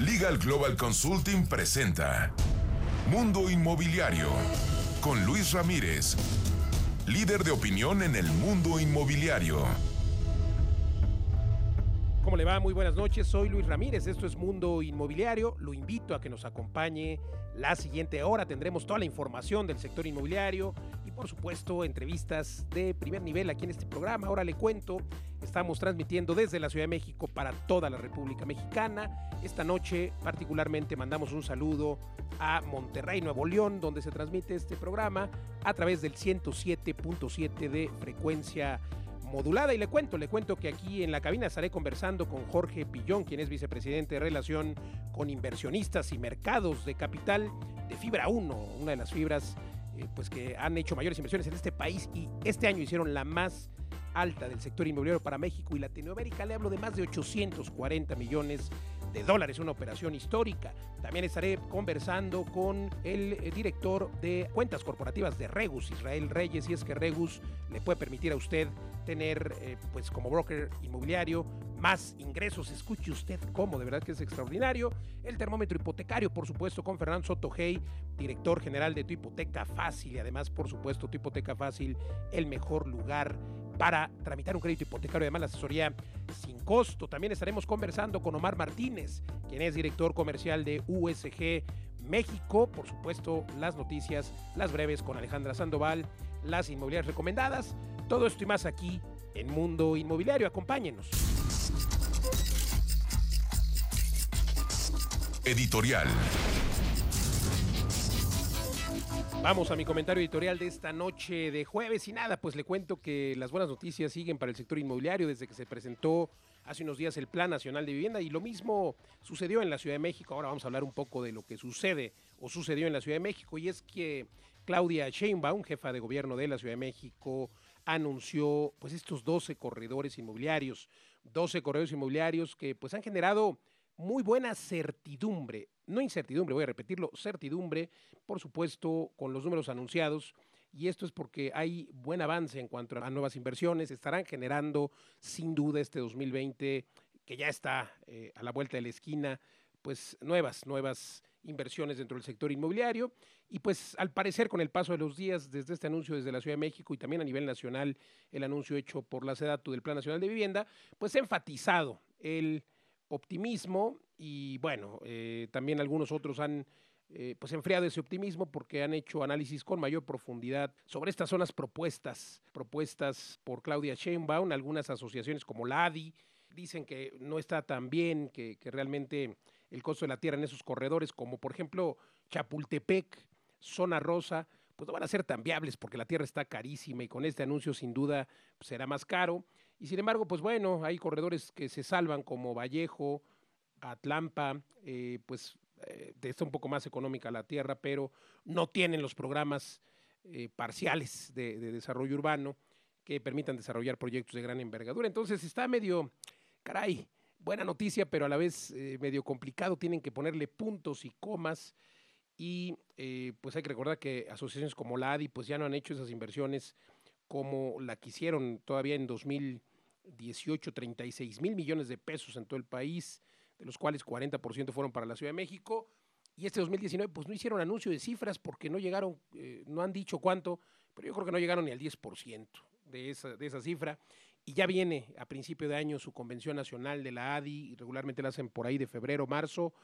Legal Global Consulting presenta Mundo Inmobiliario con Luis Ramírez, líder de opinión en el mundo inmobiliario. ¿Cómo le va? Muy buenas noches, soy Luis Ramírez, esto es Mundo Inmobiliario, lo invito a que nos acompañe la siguiente hora, tendremos toda la información del sector inmobiliario por supuesto entrevistas de primer nivel aquí en este programa. Ahora le cuento, estamos transmitiendo desde la Ciudad de México para toda la República Mexicana. Esta noche particularmente mandamos un saludo a Monterrey, Nuevo León, donde se transmite este programa a través del 107.7 de frecuencia modulada. Y le cuento, le cuento que aquí en la cabina estaré conversando con Jorge Pillón, quien es vicepresidente de relación con inversionistas y mercados de capital de Fibra 1, una de las fibras eh, pues que han hecho mayores inversiones en este país y este año hicieron la más alta del sector inmobiliario para México y Latinoamérica. Le hablo de más de 840 millones dólares, una operación histórica. También estaré conversando con el eh, director de cuentas corporativas de Regus, Israel Reyes, y es que Regus le puede permitir a usted tener, eh, pues como broker inmobiliario, más ingresos. Escuche usted cómo, de verdad que es extraordinario. El termómetro hipotecario, por supuesto, con Fernando Sotojey, director general de Tu Hipoteca Fácil, y además, por supuesto, Tu Hipoteca Fácil, el mejor lugar para tramitar un crédito hipotecario, además la asesoría sin costo. También estaremos conversando con Omar Martínez, quien es director comercial de USG México. Por supuesto, las noticias, las breves con Alejandra Sandoval, las inmobiliarias recomendadas. Todo esto y más aquí en Mundo Inmobiliario. Acompáñenos. Editorial. Vamos a mi comentario editorial de esta noche de jueves. Y nada, pues le cuento que las buenas noticias siguen para el sector inmobiliario desde que se presentó hace unos días el Plan Nacional de Vivienda. Y lo mismo sucedió en la Ciudad de México. Ahora vamos a hablar un poco de lo que sucede o sucedió en la Ciudad de México. Y es que Claudia Sheinbaum, jefa de gobierno de la Ciudad de México, anunció pues estos 12 corredores inmobiliarios, 12 corredores inmobiliarios que pues han generado muy buena certidumbre, no incertidumbre, voy a repetirlo, certidumbre, por supuesto, con los números anunciados. Y esto es porque hay buen avance en cuanto a nuevas inversiones. Estarán generando, sin duda, este 2020, que ya está eh, a la vuelta de la esquina, pues nuevas, nuevas inversiones dentro del sector inmobiliario. Y pues al parecer con el paso de los días, desde este anuncio desde la Ciudad de México y también a nivel nacional, el anuncio hecho por la SEDATU del Plan Nacional de Vivienda, pues ha enfatizado el optimismo y bueno, eh, también algunos otros han eh, pues enfriado ese optimismo porque han hecho análisis con mayor profundidad sobre estas zonas propuestas, propuestas por Claudia Sheinbaum, algunas asociaciones como la ADI dicen que no está tan bien, que, que realmente el costo de la tierra en esos corredores, como por ejemplo Chapultepec, Zona Rosa, pues no van a ser tan viables porque la tierra está carísima y con este anuncio sin duda pues, será más caro. Y sin embargo, pues bueno, hay corredores que se salvan como Vallejo, Atlampa, eh, pues eh, está un poco más económica la tierra, pero no tienen los programas eh, parciales de, desarrollo urbano que permitan desarrollar proyectos de gran envergadura. Entonces está medio, caray, buena noticia, pero a la vez medio complicado. Tienen que ponerle puntos y comas y pues hay que recordar que asociaciones como la ADI pues ya no han hecho esas inversiones como la que hicieron todavía en 2018, 36 mil millones de pesos en todo el país, de los cuales 40% fueron para la Ciudad de México. Y este 2019 pues no hicieron anuncio de cifras porque no llegaron, eh, no han dicho cuánto, pero yo creo que no llegaron ni al 10% de esa, de esa cifra. Y ya viene a principio de año su convención nacional de la ADI, y regularmente la hacen por ahí de febrero, marzo,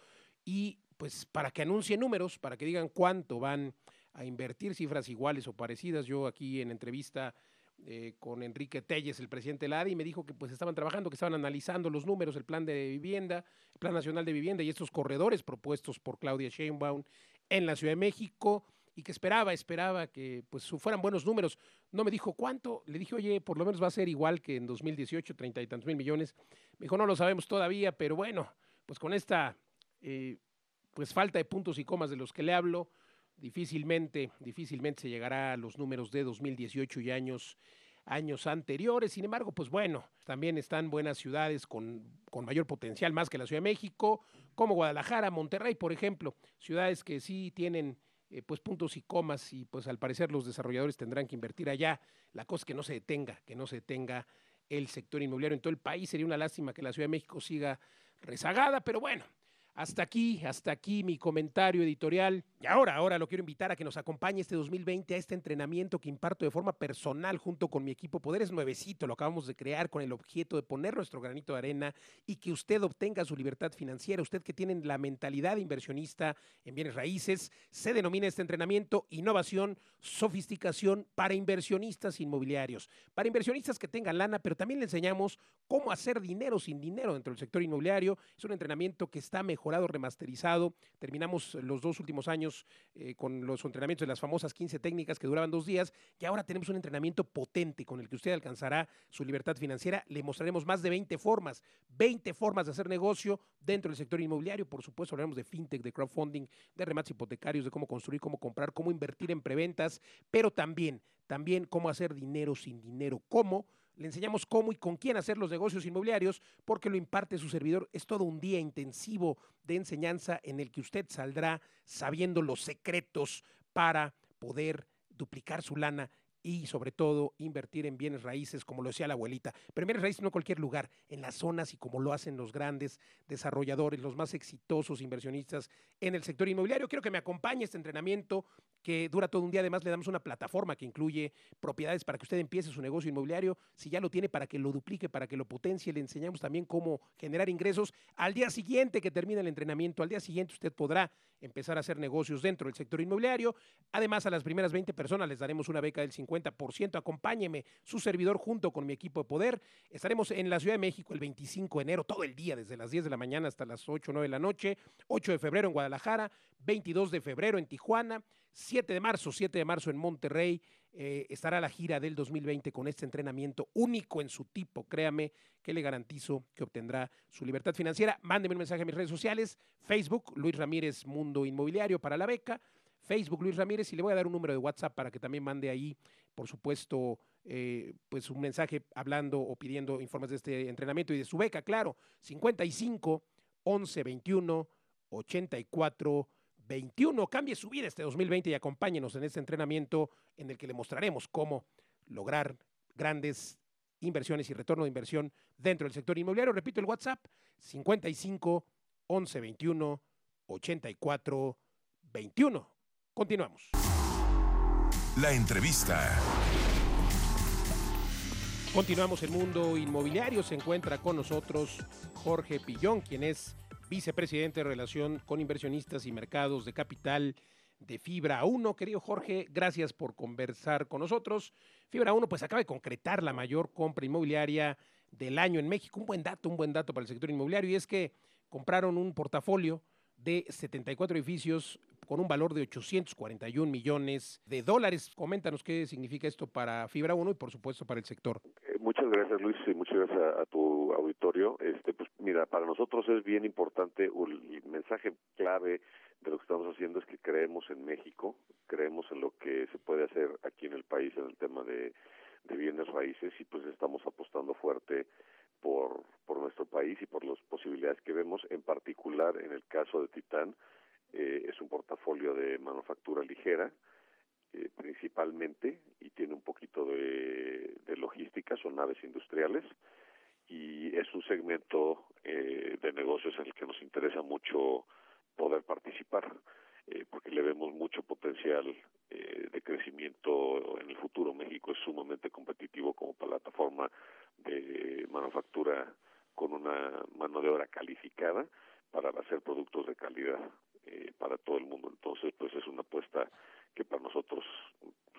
y pues para que anuncien números, para que digan cuánto van a invertir cifras iguales o parecidas. Yo aquí en entrevista eh, con Enrique Telles, el presidente de la ADI, me dijo que pues estaban trabajando, que estaban analizando los números, el plan de vivienda, el plan nacional de vivienda y estos corredores propuestos por Claudia Sheinbaum en la Ciudad de México y que esperaba, esperaba que pues fueran buenos números. No me dijo cuánto, le dije, oye, por lo menos va a ser igual que en 2018, treinta y tantos mil millones. Me dijo, no lo sabemos todavía, pero bueno, pues con esta eh, pues falta de puntos y comas de los que le hablo, difícilmente, difícilmente se llegará a los números de 2018 y años, años anteriores. Sin embargo, pues bueno, también están buenas ciudades con, con mayor potencial, más que la Ciudad de México, como Guadalajara, Monterrey, por ejemplo, ciudades que sí tienen eh, pues puntos y comas y pues al parecer los desarrolladores tendrán que invertir allá. La cosa es que no se detenga, que no se detenga el sector inmobiliario en todo el país. Sería una lástima que la Ciudad de México siga rezagada, pero bueno, Hasta aquí, hasta aquí mi comentario editorial. Y ahora, ahora lo quiero invitar a que nos acompañe este 2020 a este entrenamiento que imparto de forma personal junto con mi equipo Poder es nuevecito, lo acabamos de crear con el objeto de poner nuestro granito de arena y que usted obtenga su libertad financiera. Usted que tiene la mentalidad inversionista en bienes raíces, se denomina este entrenamiento innovación, sofisticación para inversionistas inmobiliarios. Para inversionistas que tengan lana, pero también le enseñamos cómo hacer dinero sin dinero dentro del sector inmobiliario. Es un entrenamiento que está mejor mejorado, remasterizado. Terminamos los dos últimos años eh, con los entrenamientos de las famosas 15 técnicas que duraban dos días y ahora tenemos un entrenamiento potente con el que usted alcanzará su libertad financiera. Le mostraremos más de 20 formas, 20 formas de hacer negocio dentro del sector inmobiliario. Por supuesto, hablaremos de fintech, de crowdfunding, de remates hipotecarios, de cómo construir, cómo comprar, cómo invertir en preventas, pero también, también cómo hacer dinero sin dinero, cómo le enseñamos cómo y con quién hacer los negocios inmobiliarios porque lo imparte su servidor. Es todo un día intensivo de enseñanza en el que usted saldrá sabiendo los secretos para poder duplicar su lana y sobre todo invertir en bienes raíces, como lo decía la abuelita. Pero bienes raíces no en cualquier lugar, en las zonas y como lo hacen los grandes desarrolladores, los más exitosos inversionistas en el sector inmobiliario. Quiero que me acompañe este entrenamiento que dura todo un día. Además, le damos una plataforma que incluye propiedades para que usted empiece su negocio inmobiliario. Si ya lo tiene, para que lo duplique, para que lo potencie. Le enseñamos también cómo generar ingresos. Al día siguiente que termine el entrenamiento, al día siguiente usted podrá empezar a hacer negocios dentro del sector inmobiliario. Además, a las primeras 20 personas les daremos una beca del 50%. Acompáñeme, su servidor, junto con mi equipo de poder. Estaremos en la Ciudad de México el 25 de enero, todo el día, desde las 10 de la mañana hasta las 8 o 9 de la noche. 8 de febrero en Guadalajara, 22 de febrero en Tijuana. 7 de marzo, 7 de marzo en Monterrey, eh, estará la gira del 2020 con este entrenamiento único en su tipo. Créame que le garantizo que obtendrá su libertad financiera. Mándeme un mensaje a mis redes sociales, Facebook, Luis Ramírez Mundo Inmobiliario para la beca, Facebook Luis Ramírez y le voy a dar un número de WhatsApp para que también mande ahí, por supuesto, eh, pues un mensaje hablando o pidiendo informes de este entrenamiento y de su beca, claro, 55 11 21 84 21. Cambie su vida este 2020 y acompáñenos en este entrenamiento en el que le mostraremos cómo lograr grandes inversiones y retorno de inversión dentro del sector inmobiliario. Repito el WhatsApp 55 11 21 84 21. Continuamos. La entrevista. Continuamos el mundo inmobiliario. Se encuentra con nosotros Jorge Pillón, quien es vicepresidente de relación con inversionistas y mercados de capital de Fibra 1. Querido Jorge, gracias por conversar con nosotros. Fibra 1 pues acaba de concretar la mayor compra inmobiliaria del año en México. Un buen dato, un buen dato para el sector inmobiliario y es que compraron un portafolio de 74 edificios con un valor de 841 millones de dólares. Coméntanos qué significa esto para Fibra 1 y por supuesto para el sector. Eh, muchas gracias Luis y muchas gracias a, tu auditorio. Este, pues mira, para nosotros es bien importante el mensaje clave de lo que estamos haciendo es que creemos en México, creemos en lo que se puede hacer aquí en el país en el tema de, de bienes raíces y pues estamos apostando fuerte por, por nuestro país y por las posibilidades que vemos, en particular en el caso de Titán, eh, es un portafolio de manufactura ligera, eh, principalmente, y tiene un poquito de, logística, son naves industriales, y es un segmento eh, de negocios en el que nos interesa mucho poder participar, eh, porque le vemos mucho potencial eh, de crecimiento en el futuro. México es sumamente competitivo como plataforma de manufactura con una mano de obra calificada para hacer productos de calidad eh, para todo el mundo. Entonces, pues es una apuesta que para nosotros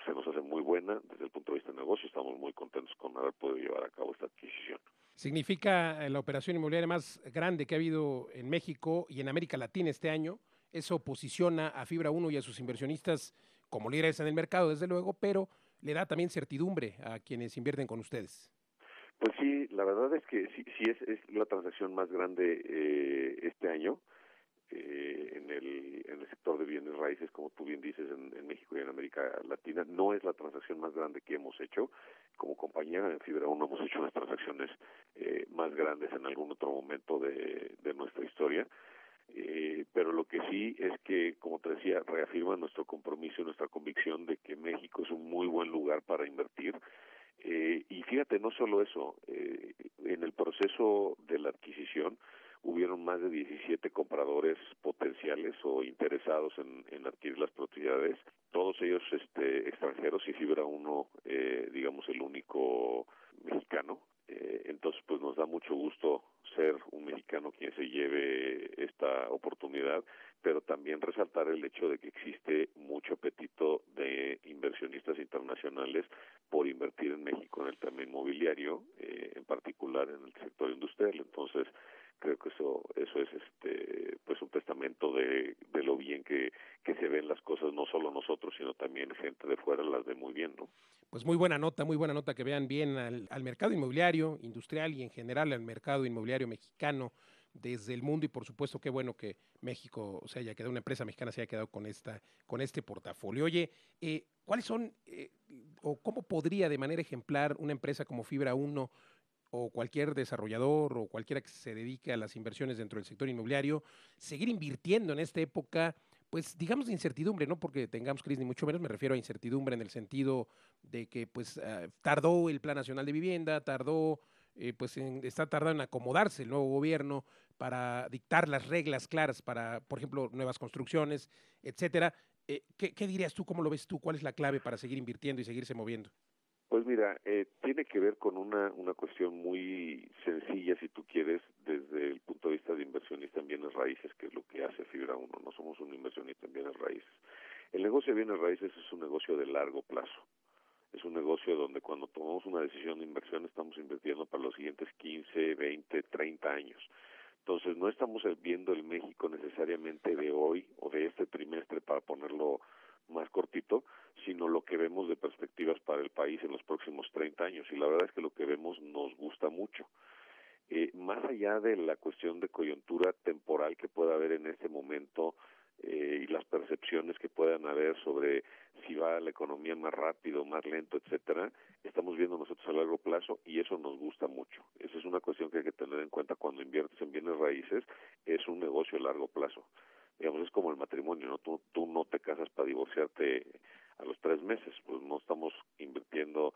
se nos hace muy buena desde el punto de vista de negocio. Estamos muy contentos con haber podido llevar a cabo esta adquisición. Significa la operación inmobiliaria más grande que ha habido en México y en América Latina este año. Eso posiciona a Fibra 1 y a sus inversionistas como líderes en el mercado, desde luego, pero le da también certidumbre a quienes invierten con ustedes. Pues sí, la verdad es que sí, sí es, es la transacción más grande eh, este año eh, en, el, en el sector de bienes raíces, como tú bien dices, en, en, México y en América Latina. No es la transacción más grande que hemos hecho. Como compañía en Fibra 1 hemos hecho unas transacciones eh, más grandes en algún otro momento de, de nuestra historia. Eh, pero lo que sí es que, como te decía, reafirma nuestro compromiso y nuestra convicción de que México es un muy buen lugar para invertir. Eh, y fíjate, no solo eso, eh, en el proceso de la adquisición hubieron más de 17 compradores potenciales o interesados en, adquirir las propiedades, todos ellos este, extranjeros y Fibra 1, eh, digamos, el único mexicano. Eh, entonces, pues nos da mucho gusto ser un mexicano quien se lleve esta oportunidad, pero también resaltar el hecho de que existe mucho apetito de inversionistas internacionales por invertir en México en el tema inmobiliario, eh, en particular en el sector industrial. Entonces, creo que eso eso es este pues un testamento de, de lo bien que, que se ven las cosas no solo nosotros sino también gente de fuera las ve muy bien no pues muy buena nota muy buena nota que vean bien al, al mercado inmobiliario industrial y en general al mercado inmobiliario mexicano desde el mundo y por supuesto qué bueno que México se haya quedado, una empresa mexicana se haya quedado con esta, con este portafolio. Oye, eh, ¿cuáles son eh, o cómo podría de manera ejemplar una empresa como Fibra 1 o cualquier desarrollador o cualquiera que se dedique a las inversiones dentro del sector inmobiliario, seguir invirtiendo en esta época, pues digamos de incertidumbre, no porque tengamos crisis ni mucho menos, me refiero a incertidumbre en el sentido de que pues uh, tardó el Plan Nacional de Vivienda, tardó, eh, pues en, está tardando en acomodarse el nuevo gobierno para dictar las reglas claras para, por ejemplo, nuevas construcciones, etcétera. Eh, ¿qué, ¿Qué dirías tú, cómo lo ves tú, cuál es la clave para seguir invirtiendo y seguirse moviendo? Pues mira, eh, tiene que ver con una, una cuestión muy sencilla, si tú quieres, desde el punto de vista de inversionista en bienes raíces, que es lo que hace Fibra 1. No somos un inversionista en bienes raíces. El negocio de bienes raíces es un negocio de largo plazo. Es un negocio donde cuando tomamos una decisión de inversión estamos invirtiendo para los siguientes 15, 20, 30 años. Entonces no estamos viendo el México necesariamente de hoy o de este trimestre para ponerlo más cortito, sino lo que vemos de perspectivas para el país en los próximos 30 años. Y la verdad es que lo que vemos nos gusta mucho. Eh, más allá de la cuestión de coyuntura temporal que pueda haber en este momento eh, y las percepciones que puedan haber sobre si va la economía más rápido, más lento, etcétera, estamos viendo nosotros a largo plazo y eso nos gusta mucho. Esa es una cuestión que hay que tener en cuenta cuando inviertes en bienes raíces, es un negocio a largo plazo digamos, es como el matrimonio, ¿no? Tú, tú no te casas para divorciarte a los tres meses, pues no estamos invirtiendo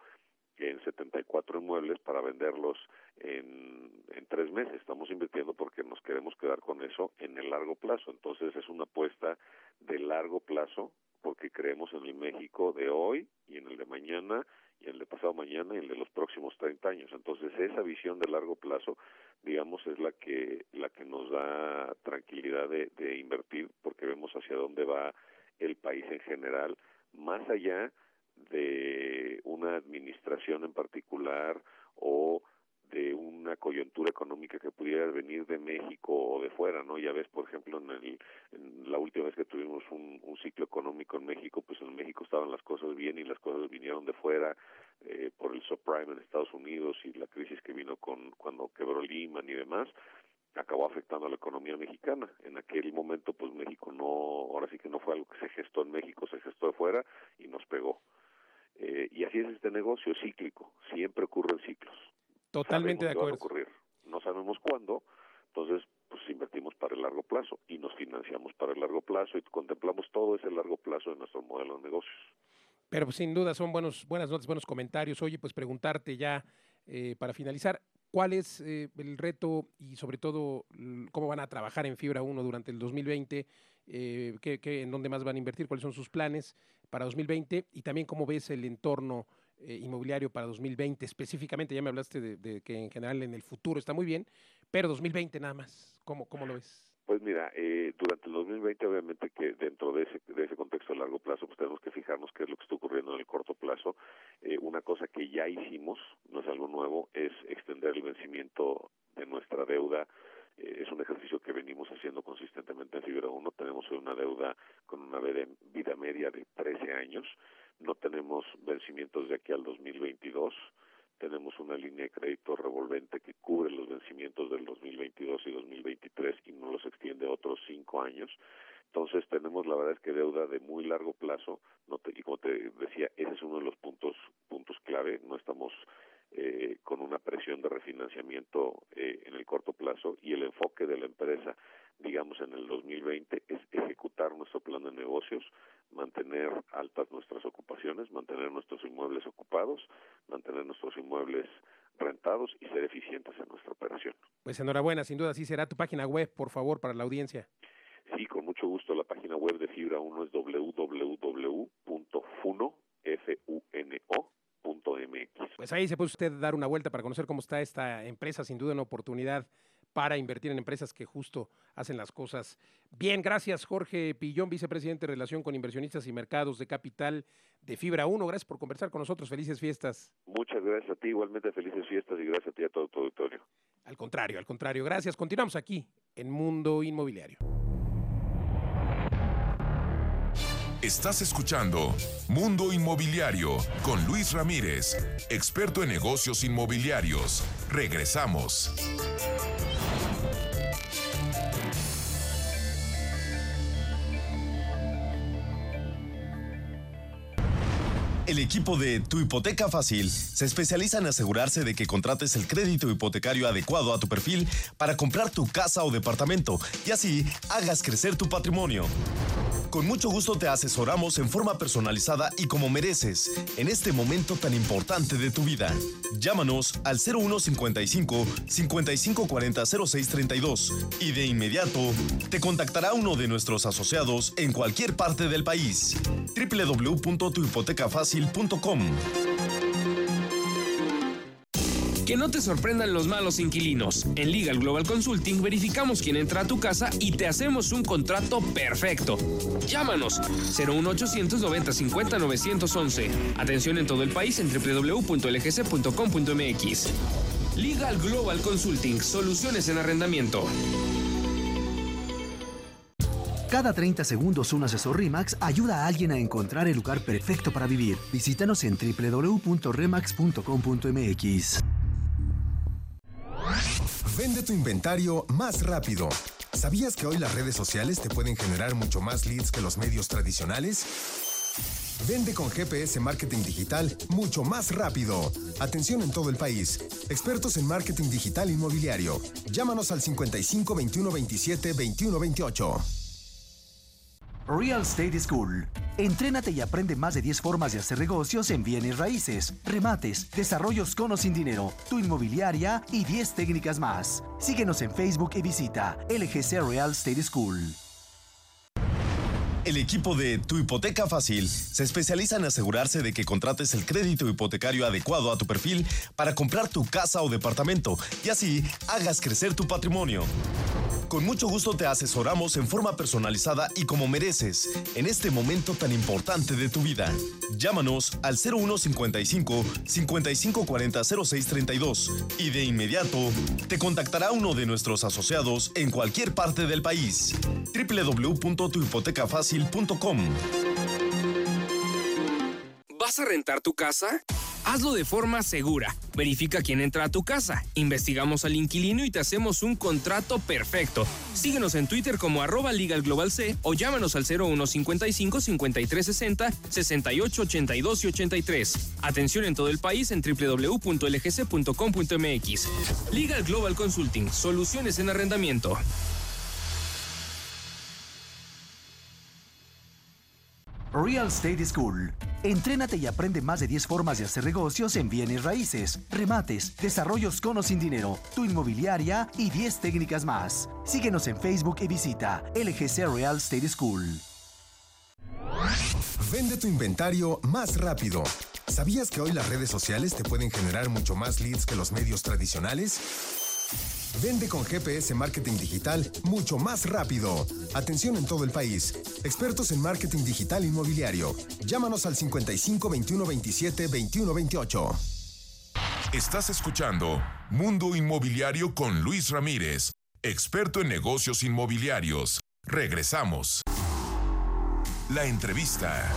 en 74 inmuebles para venderlos en, tres meses, estamos invirtiendo porque nos queremos quedar con eso en el largo plazo, entonces es una apuesta de largo plazo porque creemos en el México de hoy y en el de mañana y en el de pasado mañana y el de los próximos 30 años. Entonces, esa visión de largo plazo, digamos, es la que la que nos da tranquilidad de, de invertir porque vemos hacia dónde va el país en general, más allá de una administración en particular o de una coyuntura económica que pudiera venir de México o de fuera, ¿no? Ya ves, por ejemplo, en, el, en la última vez que tuvimos un, ciclo económico en México, pues en México estaban las cosas bien y las cosas vinieron de fuera eh, por el subprime en Estados Unidos y la crisis que vino con cuando quebró Lehman y demás acabó afectando a la economía mexicana. En aquel momento, pues México no, ahora sí que no fue algo que se gestó en México, se gestó de fuera y nos pegó. Eh, y así es este negocio cíclico, siempre ocurre en ciclos. Totalmente de acuerdo. Ocurrir. No sabemos cuándo, entonces pues invertimos para el largo plazo y nos financiamos para el largo plazo y contemplamos todo ese largo plazo en nuestro modelo de negocios. Pero pues, sin duda son buenos, buenas notas, buenos comentarios. Oye, pues preguntarte ya eh, para finalizar, ¿cuál es eh, el reto y sobre todo cómo van a trabajar en Fibra 1 durante el 2020? Eh, ¿qué, ¿En dónde más van a invertir? ¿Cuáles son sus planes para 2020? Y también cómo ves el entorno eh, inmobiliario para 2020 específicamente? Ya me hablaste de, de, que en general en el futuro está muy bien, pero 2020 nada más, ¿cómo, cómo lo ves? Pues mira, durante el 2020 obviamente que dentro de ese, de ese contexto a largo plazo pues tenemos que fijarnos qué es lo que está ocurriendo en el corto plazo. Eh, una cosa que ya hicimos, no es algo nuevo, es extender el vencimiento de nuestra deuda eh, es un ejercicio que venimos haciendo consistentemente en Fibra 1. Tenemos una deuda con una vida media de 13 años. No tenemos vencimientos de aquí al 2022 tenemos una línea de crédito revolvente que cubre los vencimientos del 2022 y 2023 y no los extiende otros cinco años. Entonces tenemos la verdad es que deuda de muy largo plazo, no te, y como te decía, ese es uno de los puntos puntos clave. No estamos eh, con una presión de refinanciamiento eh, en el corto plazo y el enfoque de la empresa, digamos, en el 2020 es ejecutar nuestro plan de negocios, mantener altas nuestras ocupaciones, mantener nuestros inmuebles ocupados, mantener nuestros inmuebles rentados y ser eficientes en nuestra operación. Pues enhorabuena, sin duda, así será tu página web, por favor, para la audiencia. Sí, con mucho gusto. La página web de Fibra 1 es www.funo.mx. Pues ahí se puede usted dar una vuelta para conocer cómo está esta empresa, sin duda una oportunidad para invertir en empresas que justo hacen las cosas bien. Gracias, Jorge Pillón, vicepresidente de Relación con Inversionistas y Mercados de Capital de Fibra 1. Gracias por conversar con nosotros. Felices fiestas. Muchas gracias a ti, igualmente felices fiestas y gracias a ti a todo tu auditorio. Al contrario, al contrario. Gracias. Continuamos aquí en Mundo Inmobiliario. Estás escuchando Mundo Inmobiliario con Luis Ramírez, experto en negocios inmobiliarios. Regresamos. El equipo de Tu Hipoteca Fácil se especializa en asegurarse de que contrates el crédito hipotecario adecuado a tu perfil para comprar tu casa o departamento y así hagas crecer tu patrimonio. Con mucho gusto te asesoramos en forma personalizada y como mereces en este momento tan importante de tu vida. Llámanos al 0155 5540 0632 y de inmediato te contactará uno de nuestros asociados en cualquier parte del país. www.tuhipotecafacil.com que no te sorprendan los malos inquilinos. En Legal Global Consulting verificamos quién entra a tu casa y te hacemos un contrato perfecto. Llámanos 01800 90 50 911. Atención en todo el país en www.lgc.com.mx. Legal Global Consulting, soluciones en arrendamiento. Cada 30 segundos un asesor RIMAX ayuda a alguien a encontrar el lugar perfecto para vivir. Visítanos en www.remax.com.mx. Vende tu inventario más rápido. ¿Sabías que hoy las redes sociales te pueden generar mucho más leads que los medios tradicionales? Vende con GPS Marketing Digital mucho más rápido. Atención en todo el país. Expertos en marketing digital inmobiliario. Llámanos al 55 21 27 21 28. Real Estate School. Entrénate y aprende más de 10 formas de hacer negocios en bienes raíces, remates, desarrollos con o sin dinero, tu inmobiliaria y 10 técnicas más. Síguenos en Facebook y visita LGC Real Estate School. El equipo de Tu Hipoteca Fácil se especializa en asegurarse de que contrates el crédito hipotecario adecuado a tu perfil para comprar tu casa o departamento y así hagas crecer tu patrimonio. Con mucho gusto te asesoramos en forma personalizada y como mereces en este momento tan importante de tu vida. Llámanos al 0155 5540 0632 y de inmediato te contactará uno de nuestros asociados en cualquier parte del país. ¿Vas a rentar tu casa? Hazlo de forma segura. Verifica quién entra a tu casa. Investigamos al inquilino y te hacemos un contrato perfecto. Síguenos en Twitter como arroba Legal Global C o llámanos al 0155 5360 6882 y 83. Atención en todo el país en www.lgc.com.mx. Legal Global Consulting. Soluciones en arrendamiento. Real Estate School. Entrénate y aprende más de 10 formas de hacer negocios en bienes raíces, remates, desarrollos con o sin dinero, tu inmobiliaria y 10 técnicas más. Síguenos en Facebook y visita LGC Real Estate School. Vende tu inventario más rápido. ¿Sabías que hoy las redes sociales te pueden generar mucho más leads que los medios tradicionales? Vende con GPS Marketing Digital mucho más rápido. Atención en todo el país. Expertos en marketing digital inmobiliario. Llámanos al 55 21 27 21 28. Estás escuchando Mundo Inmobiliario con Luis Ramírez, experto en negocios inmobiliarios. Regresamos. La entrevista.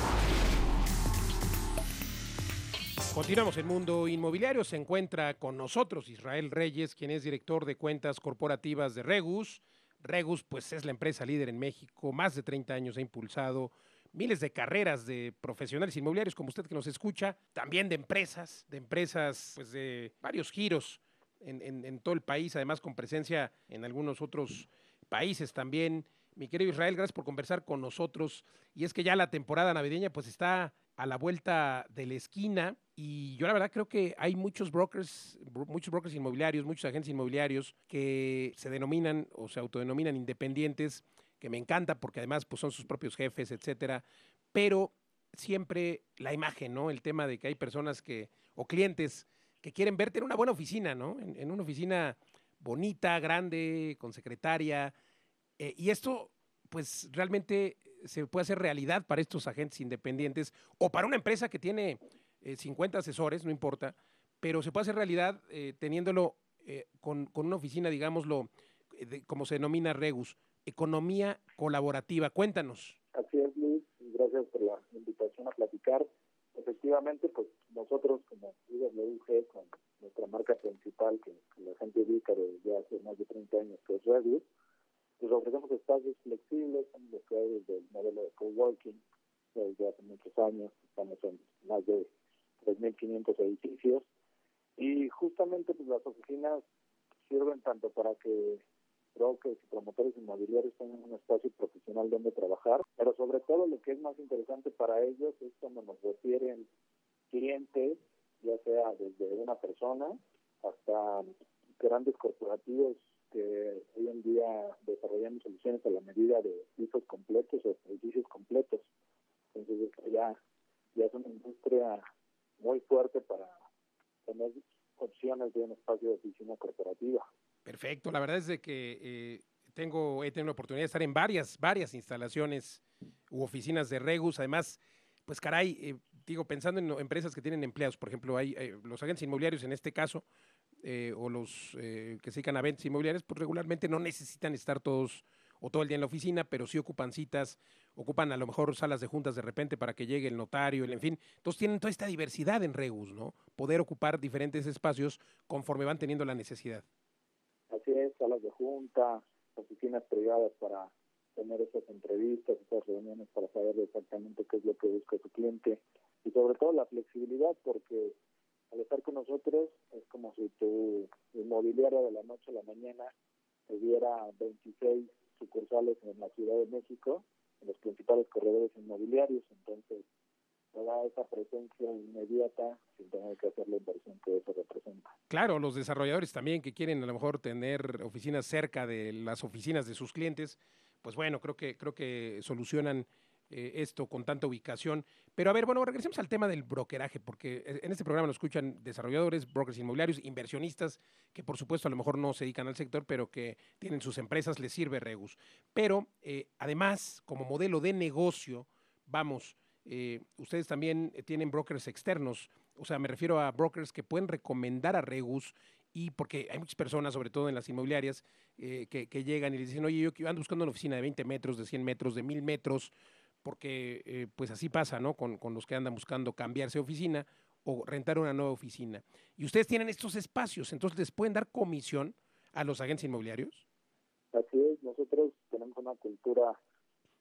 Continuamos en Mundo Inmobiliario. Se encuentra con nosotros Israel Reyes, quien es director de cuentas corporativas de Regus. Regus, pues es la empresa líder en México. Más de 30 años ha impulsado miles de carreras de profesionales inmobiliarios, como usted que nos escucha, también de empresas, de empresas pues de varios giros en, en, en todo el país, además con presencia en algunos otros países también. Mi querido Israel, gracias por conversar con nosotros. Y es que ya la temporada navideña pues está a la vuelta de la esquina y yo la verdad creo que hay muchos brokers, muchos brokers inmobiliarios, muchos agentes inmobiliarios que se denominan o se autodenominan independientes, que me encanta porque además pues son sus propios jefes, etcétera, pero siempre la imagen, ¿no? El tema de que hay personas que o clientes que quieren verte en una buena oficina, ¿no? En, una oficina bonita, grande, con secretaria. Eh, y esto, pues realmente se puede hacer realidad para estos agentes independientes o para una empresa que tiene 50 eh, asesores, no importa, pero se puede hacer realidad eh, teniéndolo eh, con, una oficina, digámoslo, como se denomina Regus, economía colaborativa. Cuéntanos. Así es, Luis, gracias por la invitación a platicar. Efectivamente, pues nosotros como IWG, con nuestra marca principal que, la gente ubica desde hace más de 30 años, que es Regus, pues ofrecemos espacios flexibles, los creadores del modelo de coworking desde hace muchos años, estamos en más de 3.500 edificios. Y justamente pues las oficinas sirven tanto para que brokers y promotores inmobiliarios tengan un espacio profesional donde trabajar, pero sobre todo lo que es más interesante para ellos es cuando nos refieren clientes, ya sea desde una persona hasta grandes corporativos que hoy en día desarrollamos soluciones a la medida de pisos completos o edificios completos. Entonces ya, ya es una industria muy fuerte para tener opciones de un espacio de oficina corporativa. Perfecto, la verdad es de que eh, tengo, he tenido la oportunidad de estar en varias, varias instalaciones u oficinas de Regus, además, pues caray, eh, digo, pensando en empresas que tienen empleados, por ejemplo, hay, los agentes inmobiliarios en este caso, eh, o los que se dedican a ventas inmobiliarias, pues regularmente no necesitan estar todos o todo el día en la oficina, pero sí ocupan citas, ocupan a lo mejor salas de juntas de repente para que llegue el notario, el, en fin. Entonces tienen toda esta diversidad en Regus, ¿no? Poder ocupar diferentes espacios conforme van teniendo la necesidad. Así es, salas de junta, oficinas privadas para tener esas entrevistas, esas reuniones para saber exactamente qué es lo que busca su cliente y sobre todo la flexibilidad porque al estar con nosotros es como si tu inmobiliaria de la noche a la mañana tuviera 26 sucursales en la Ciudad de México, en los principales corredores inmobiliarios, entonces da esa presencia inmediata sin tener que hacer la inversión que eso representa. Claro, los desarrolladores también que quieren a lo mejor tener oficinas cerca de las oficinas de sus clientes, pues bueno, creo que creo que solucionan eh, esto con tanta ubicación. Pero a ver, bueno, regresemos al tema del brokeraje, porque eh, en este programa nos escuchan desarrolladores, brokers inmobiliarios, inversionistas, que por supuesto a lo mejor no se dedican al sector, pero que tienen sus empresas, les sirve Regus. Pero eh, además, como modelo de negocio, vamos, ustedes también tienen brokers externos, o sea, me refiero a brokers que pueden recomendar a Regus y porque hay muchas personas, sobre todo en las inmobiliarias, que, llegan y les dicen, oye, yo ando buscando una oficina de 20 metros, de 100 metros, de 1000 metros, porque eh, pues así pasa, ¿no? Con, con, los que andan buscando cambiarse de oficina o rentar una nueva oficina. Y ustedes tienen estos espacios, entonces les pueden dar comisión a los agentes inmobiliarios. Así es, nosotros tenemos una cultura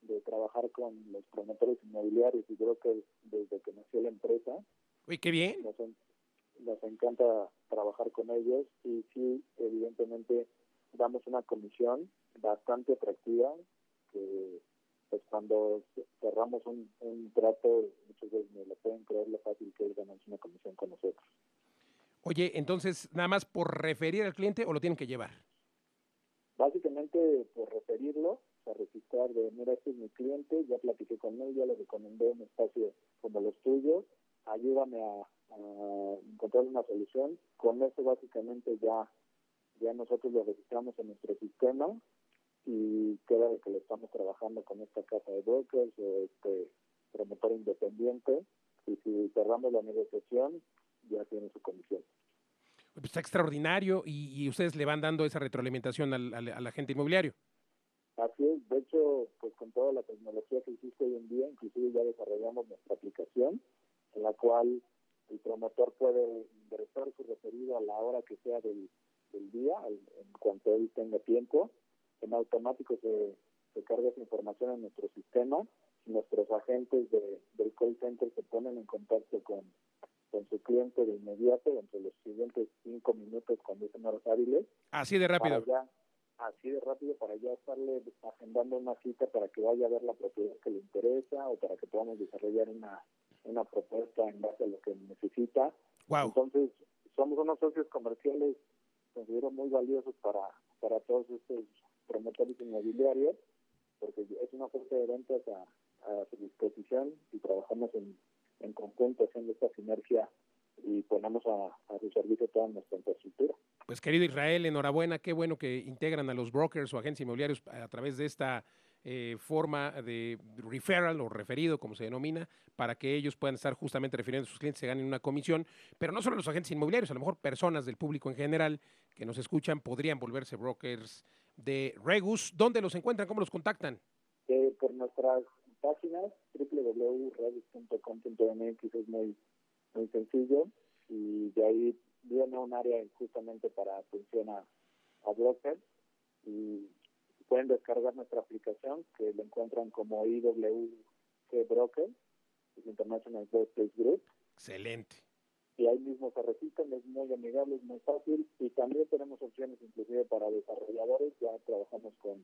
de trabajar con los promotores inmobiliarios y creo que desde que nació la empresa. Uy, qué bien. Nos, nos encanta trabajar con ellos y sí, evidentemente damos una comisión bastante atractiva que pues cuando cerramos un, un trato, muchas veces me lo pueden creer lo fácil que es ganarse una comisión con nosotros. Oye, entonces, ¿nada más por referir al cliente o lo tienen que llevar? Básicamente por referirlo, a registrar de, mira, este es mi cliente, ya platiqué con él, ya le recomendé un espacio como los tuyos, ayúdame a, a encontrar una solución. Con eso básicamente ya, ya nosotros lo registramos en nuestro sistema y queda de que lo estamos trabajando con esta casa de brokers o este promotor independiente y si cerramos la negociación ya tiene su comisión. Pues está extraordinario y, ustedes le van dando esa retroalimentación al, al, agente inmobiliario. Así es, de hecho, pues con toda la tecnología que existe hoy en día, inclusive ya desarrollamos nuestra aplicación en la cual el promotor puede ingresar su referido a la hora que sea del, del día, en cuanto él tenga tiempo, en automático se, se carga esa información en nuestro sistema y nuestros agentes de, del call center se ponen en contacto con, con su cliente de inmediato entre los siguientes cinco minutos cuando son horas hábiles. Así de rápido. así de rápido para ya estarle agendando una cita para que vaya a ver la propiedad que le interesa o para que podamos desarrollar una, una propuesta en base a lo que necesita. Wow. Entonces, somos unos socios comerciales, considero muy valiosos para, para todos estos promotores inmobiliarios, porque es una fuente de ventas a, a su disposición y trabajamos en, en conjunto haciendo esta sinergia y ponemos a, a su servicio toda nuestra infraestructura. Pues querido Israel, enhorabuena, qué bueno que integran a los brokers o agentes inmobiliarios a través de esta eh, forma de referral o referido, como se denomina, para que ellos puedan estar justamente refiriendo a sus clientes, se ganen una comisión, pero no solo los agentes inmobiliarios, a lo mejor personas del público en general que nos escuchan podrían volverse brokers de Regus. ¿Dónde los encuentran? ¿Cómo los contactan? Eh, por nuestras páginas www.regus.com.mx es muy, muy sencillo y de ahí viene un área justamente para atención a, a brokers y pueden descargar nuestra aplicación que la encuentran como IWG Broker, International Workplace Group. Excelente. Y ahí mismo se registran, es muy amigable, es muy fácil y también tenemos opciones inclusive para desarrolladores, ya trabajamos con,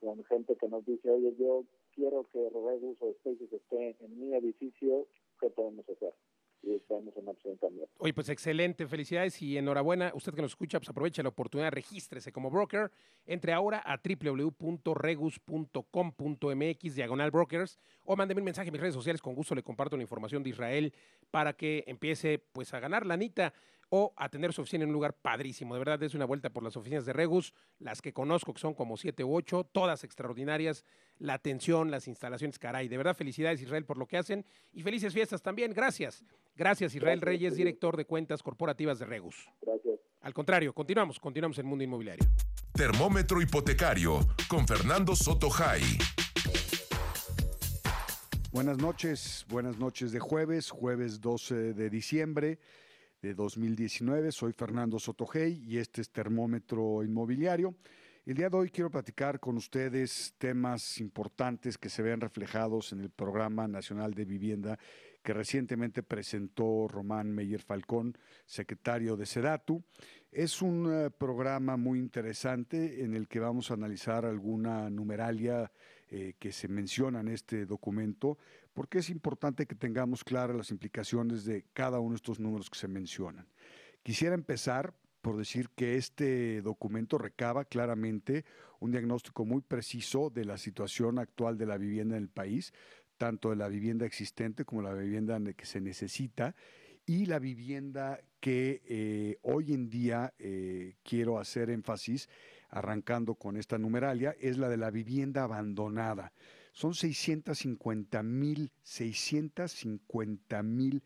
con gente que nos dice, oye, yo quiero que Regus o Spaces esté en mi edificio, ¿qué podemos hacer? Y estamos en. Oye, pues excelente, felicidades y enhorabuena. Usted que nos escucha, pues aproveche la oportunidad, regístrese como broker. Entre ahora a www.regus.com.mx, diagonal brokers, o mándeme un mensaje en mis redes sociales. Con gusto le comparto la información de Israel para que empiece pues a ganar la anita o a tener su oficina en un lugar padrísimo. De verdad, es una vuelta por las oficinas de Regus, las que conozco, que son como siete u ocho, todas extraordinarias. La atención, las instalaciones, caray. De verdad, felicidades Israel por lo que hacen y felices fiestas también. Gracias. Gracias Israel Reyes, director de cuentas corporativas de Regus. Gracias. Al contrario, continuamos, continuamos en el mundo inmobiliario. Termómetro hipotecario con Fernando Soto Jai. Buenas noches, buenas noches de jueves, jueves 12 de diciembre de 2019. Soy Fernando Sotogey y este es Termómetro Inmobiliario. El día de hoy quiero platicar con ustedes temas importantes que se ven reflejados en el Programa Nacional de Vivienda que recientemente presentó Román Meyer Falcón, secretario de Sedatu. Es un uh, programa muy interesante en el que vamos a analizar alguna numeralia eh, que se menciona en este documento, porque es importante que tengamos claras las implicaciones de cada uno de estos números que se mencionan. Quisiera empezar por decir que este documento recaba claramente un diagnóstico muy preciso de la situación actual de la vivienda en el país, tanto de la vivienda existente como la vivienda que se necesita y la vivienda que eh, hoy en día eh, quiero hacer énfasis, arrancando con esta numeralia, es la de la vivienda abandonada. Son 650 mil, 650 mil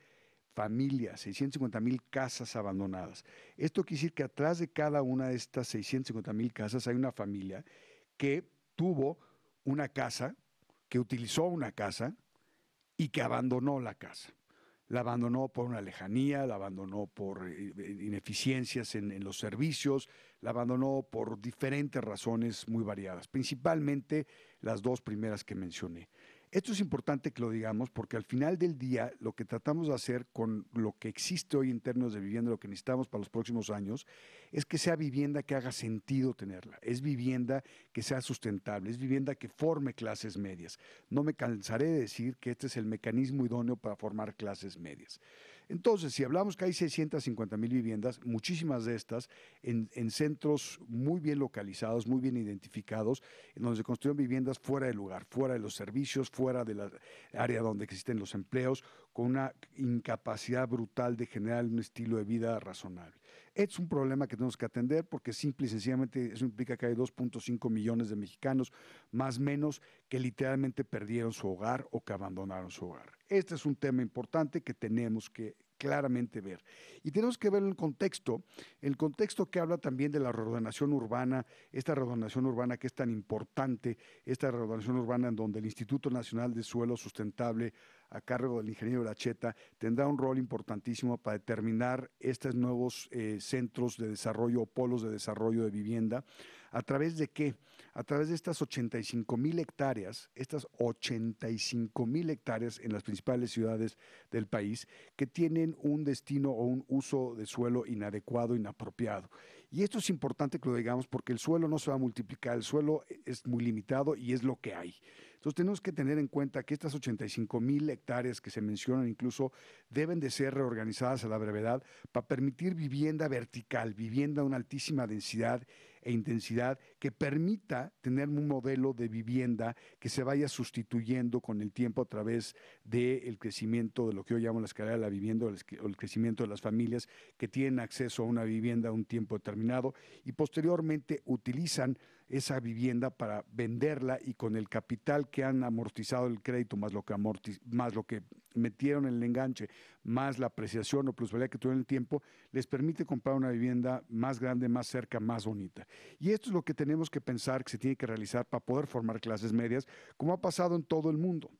familias, 650 mil casas abandonadas. Esto quiere decir que atrás de cada una de estas 650 mil casas hay una familia que tuvo una casa, que utilizó una casa y que abandonó la casa. La abandonó por una lejanía, la abandonó por eh, ineficiencias en, en los servicios, la abandonó por diferentes razones muy variadas, principalmente las dos primeras que mencioné. Esto es importante que lo digamos porque al final del día lo que tratamos de hacer con lo que existe hoy en términos de vivienda, lo que necesitamos para los próximos años, es que sea vivienda que haga sentido tenerla, es vivienda que sea sustentable, es vivienda que forme clases medias. No me cansaré de decir que este es el mecanismo idóneo para formar clases medias. Entonces, si hablamos que hay 650 mil viviendas, muchísimas de estas en, en, centros muy bien localizados, muy bien identificados, en donde se construyen viviendas fuera del lugar, fuera de los servicios, fuera de la área donde existen los empleos, con una incapacidad brutal de generar un estilo de vida razonable. Es un problema que tenemos que atender porque simple y sencillamente eso implica que hay 2.5 millones de mexicanos, más o menos, que literalmente perdieron su hogar o que abandonaron su hogar. Este es un tema importante que tenemos que claramente ver. Y tenemos que ver el contexto, el contexto que habla también de la reordenación urbana, esta reordenación urbana que es tan importante, esta reordenación urbana en donde el Instituto Nacional de Suelo Sustentable a cargo del ingeniero Lacheta, tendrá un rol importantísimo para determinar estos nuevos eh, centros de desarrollo o polos de desarrollo de vivienda. ¿A través de qué? A través de estas 85 mil hectáreas, estas 85 mil hectáreas en las principales ciudades del país que tienen un destino o un uso de suelo inadecuado, inapropiado Y esto es importante que lo digamos porque el suelo no se va a multiplicar, el suelo es muy limitado y es lo que hay. Entonces tenemos que tener en cuenta que estas 85 mil hectáreas que se mencionan incluso deben de ser reorganizadas a la brevedad para permitir vivienda vertical, vivienda de una altísima densidad e intensidad que permita tener un modelo de vivienda que se vaya sustituyendo con el tiempo a través del crecimiento de lo que yo llamo la escalera de la vivienda o el crecimiento de las familias que tienen acceso a una vivienda a un tiempo determinado y posteriormente utilizan esa vivienda para venderla y con el capital que han amortizado el crédito más lo que más lo que metieron en el enganche más la apreciación o plusvalía que tuvieron en el tiempo les permite comprar una vivienda más grande, más cerca, más bonita. Y esto es lo que tenemos que pensar que se tiene que realizar para poder formar clases medias, como ha pasado en todo el mundo.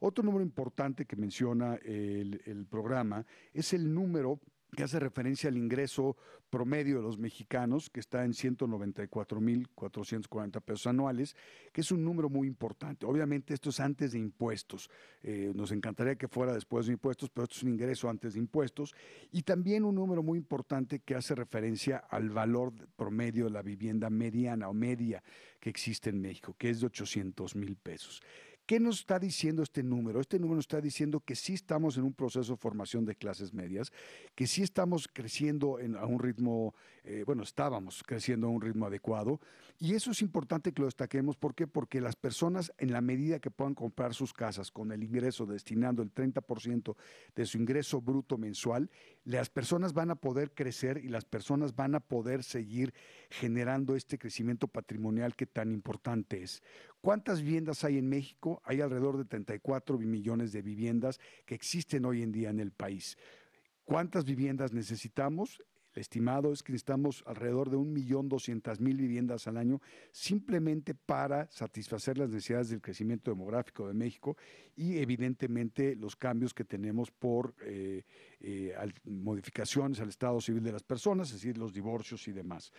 Otro número importante que menciona el, el programa es el número que hace referencia al ingreso promedio de los mexicanos, que está en 194.440 pesos anuales, que es un número muy importante. Obviamente esto es antes de impuestos. Eh, nos encantaría que fuera después de impuestos, pero esto es un ingreso antes de impuestos. Y también un número muy importante que hace referencia al valor promedio de la vivienda mediana o media que existe en México, que es de 800 mil pesos. ¿Qué nos está diciendo este número? Este número nos está diciendo que sí estamos en un proceso de formación de clases medias, que sí estamos creciendo a un ritmo, eh, bueno, estábamos creciendo a un ritmo adecuado. Y eso es importante que lo destaquemos. ¿Por qué? Porque las personas, en la medida que puedan comprar sus casas con el ingreso, destinando el 30% de su ingreso bruto mensual, las personas van a poder crecer y las personas van a poder seguir generando este crecimiento patrimonial que tan importante es. ¿Cuántas viviendas hay en México? Hay alrededor de 34 millones de viviendas que existen hoy en día en el país. ¿Cuántas viviendas necesitamos? Estimado es que necesitamos alrededor de 1.200.000 viviendas al año simplemente para satisfacer las necesidades del crecimiento demográfico de México y evidentemente los cambios que tenemos por eh, eh, modificaciones al estado civil de las personas, es decir, los divorcios y demás.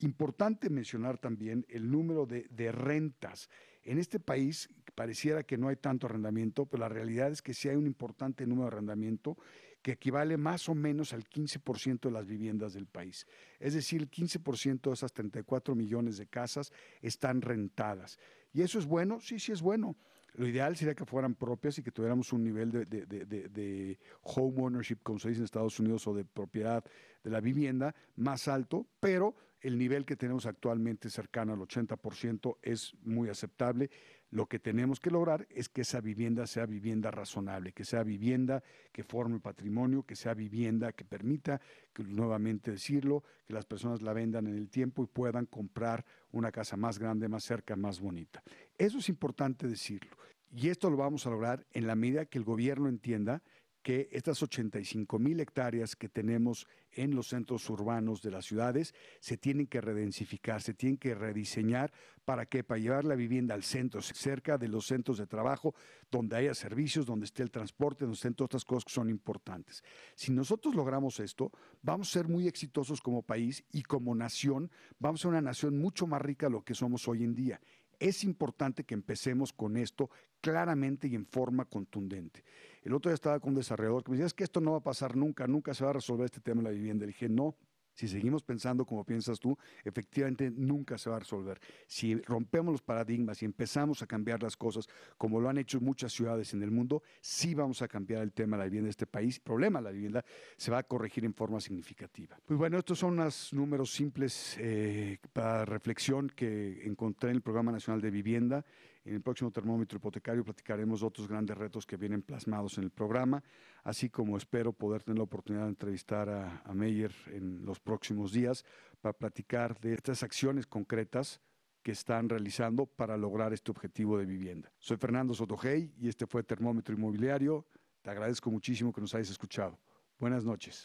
Importante mencionar también el número de, de rentas en este país pareciera que no hay tanto arrendamiento, pero la realidad es que sí hay un importante número de arrendamiento que equivale más o menos al 15% de las viviendas del país. Es decir, el 15% de esas 34 millones de casas están rentadas. ¿Y eso es bueno? Sí, sí es bueno. Lo ideal sería que fueran propias y que tuviéramos un nivel de, de, home ownership, como se dice en Estados Unidos, o de propiedad de la vivienda más alto, pero el nivel que tenemos actualmente cercano al 80% es muy aceptable. Lo que tenemos que lograr es que esa vivienda sea vivienda razonable, que sea vivienda que forme patrimonio, que sea vivienda que permita, que, nuevamente decirlo, que las personas la vendan en el tiempo y puedan comprar una casa más grande, más cerca, más bonita. Eso es importante decirlo. Y esto lo vamos a lograr en la medida que el gobierno entienda que estas 85 mil hectáreas que tenemos en los centros urbanos de las ciudades se tienen que redensificar, se tienen que rediseñar para que para llevar la vivienda al centro, cerca de los centros de trabajo, donde haya servicios, donde esté el transporte, donde estén todas estas cosas que son importantes. Si nosotros logramos esto, vamos a ser muy exitosos como país y como nación, vamos a ser una nación mucho más rica de lo que somos hoy en día. Es importante que empecemos con esto claramente y en forma contundente. El otro día estaba con un desarrollador que me decía, es que esto no va a pasar nunca, nunca se va a resolver este tema de la vivienda. Le dije, no, si seguimos pensando como piensas tú, efectivamente nunca se va a resolver. Si rompemos los paradigmas y empezamos a cambiar las cosas como lo han hecho muchas ciudades en el mundo, sí vamos a cambiar el tema de la vivienda de este país. El problema de la vivienda se va a corregir en forma significativa. Pues bueno, estos son unos números simples eh, para reflexión que encontré en el Programa Nacional de Vivienda. En el próximo termómetro hipotecario platicaremos otros grandes retos que vienen plasmados en el programa, así como espero poder tener la oportunidad de entrevistar a, a Meyer en los próximos días para platicar de estas acciones concretas que están realizando para lograr este objetivo de vivienda. Soy Fernando Sotogey y este fue Termómetro Inmobiliario. Te agradezco muchísimo que nos hayas escuchado. Buenas noches.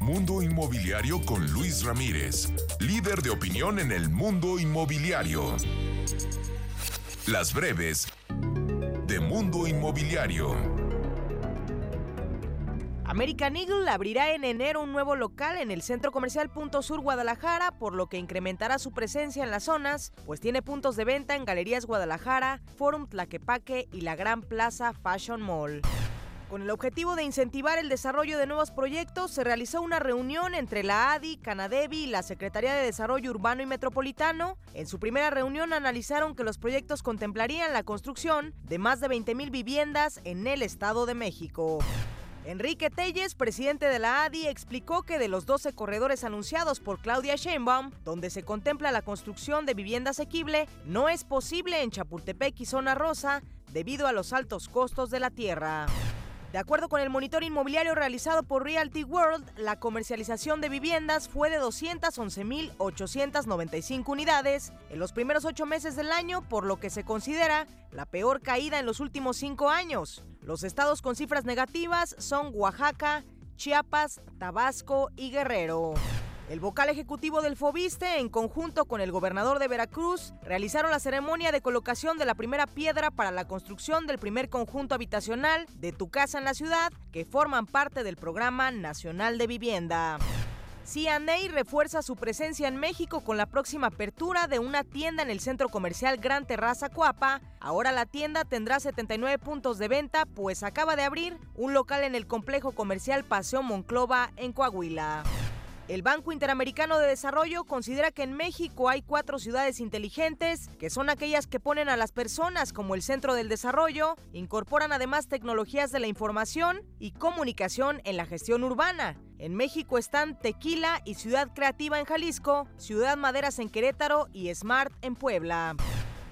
Mundo Inmobiliario con Luis Ramírez, líder de opinión en el mundo inmobiliario. Las breves de Mundo Inmobiliario. American Eagle abrirá en enero un nuevo local en el Centro Comercial Punto Sur Guadalajara, por lo que incrementará su presencia en las zonas, pues tiene puntos de venta en Galerías Guadalajara, Forum Tlaquepaque y la Gran Plaza Fashion Mall. Con el objetivo de incentivar el desarrollo de nuevos proyectos, se realizó una reunión entre la ADI, Canadevi y la Secretaría de Desarrollo Urbano y Metropolitano. En su primera reunión analizaron que los proyectos contemplarían la construcción de más de 20.000 viviendas en el Estado de México. Enrique Telles, presidente de la ADI, explicó que de los 12 corredores anunciados por Claudia Sheinbaum, donde se contempla la construcción de vivienda asequible, no es posible en Chapultepec y Zona Rosa debido a los altos costos de la tierra. De acuerdo con el monitor inmobiliario realizado por Realty World, la comercialización de viviendas fue de 211.895 unidades en los primeros ocho meses del año, por lo que se considera la peor caída en los últimos cinco años. Los estados con cifras negativas son Oaxaca, Chiapas, Tabasco y Guerrero. El vocal ejecutivo del Fobiste, en conjunto con el gobernador de Veracruz, realizaron la ceremonia de colocación de la primera piedra para la construcción del primer conjunto habitacional de Tu Casa en la Ciudad, que forman parte del Programa Nacional de Vivienda. CNA refuerza su presencia en México con la próxima apertura de una tienda en el centro comercial Gran Terraza Cuapa. Ahora la tienda tendrá 79 puntos de venta, pues acaba de abrir un local en el complejo comercial Paseo Monclova en Coahuila. El Banco Interamericano de Desarrollo considera que en México hay cuatro ciudades inteligentes, que son aquellas que ponen a las personas como el centro del desarrollo, incorporan además tecnologías de la información y comunicación en la gestión urbana. En México están Tequila y Ciudad Creativa en Jalisco, Ciudad Maderas en Querétaro y Smart en Puebla.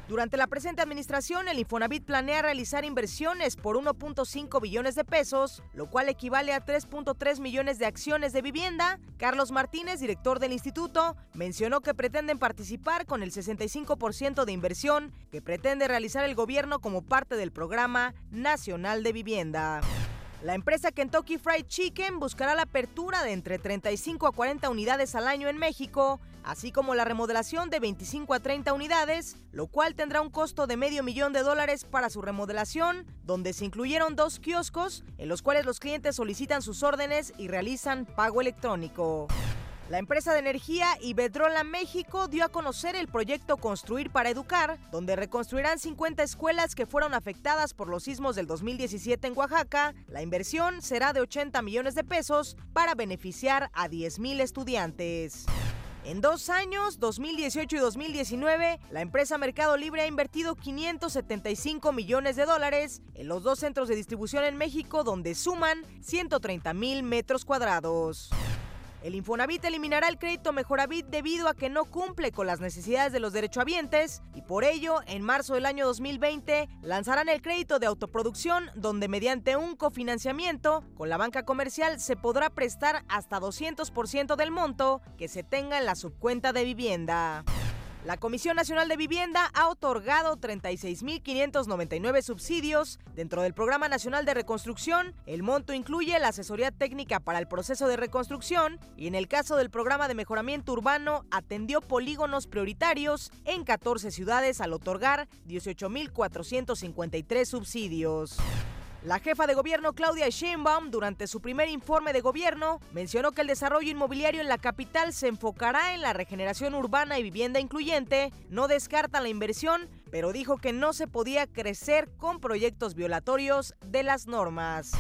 Durante la presente administración, el Infonavit planea realizar inversiones por 1.5 billones de pesos, lo cual equivale a 3.3 millones de acciones de vivienda. Carlos Martínez, director del instituto, mencionó que pretenden participar con el 65% de inversión que pretende realizar el gobierno como parte del Programa Nacional de Vivienda. La empresa Kentucky Fried Chicken buscará la apertura de entre 35 a 40 unidades al año en México, así como la remodelación de 25 a 30 unidades, lo cual tendrá un costo de medio millón de dólares para su remodelación, donde se incluyeron dos kioscos en los cuales los clientes solicitan sus órdenes y realizan pago electrónico. La empresa de energía Iberdrola México dio a conocer el proyecto Construir para Educar, donde reconstruirán 50 escuelas que fueron afectadas por los sismos del 2017 en Oaxaca. La inversión será de 80 millones de pesos para beneficiar a 10.000 estudiantes. En dos años, 2018 y 2019, la empresa Mercado Libre ha invertido 575 millones de dólares en los dos centros de distribución en México, donde suman 130 mil metros cuadrados. El Infonavit eliminará el crédito Mejoravit debido a que no cumple con las necesidades de los derechohabientes y por ello, en marzo del año 2020, lanzarán el crédito de autoproducción donde mediante un cofinanciamiento con la banca comercial se podrá prestar hasta 200% del monto que se tenga en la subcuenta de vivienda. La Comisión Nacional de Vivienda ha otorgado 36.599 subsidios dentro del Programa Nacional de Reconstrucción. El monto incluye la asesoría técnica para el proceso de reconstrucción y en el caso del Programa de Mejoramiento Urbano atendió polígonos prioritarios en 14 ciudades al otorgar 18.453 subsidios. La jefa de gobierno Claudia Sheinbaum, durante su primer informe de gobierno, mencionó que el desarrollo inmobiliario en la capital se enfocará en la regeneración urbana y vivienda incluyente, no descarta la inversión, pero dijo que no se podía crecer con proyectos violatorios de las normas.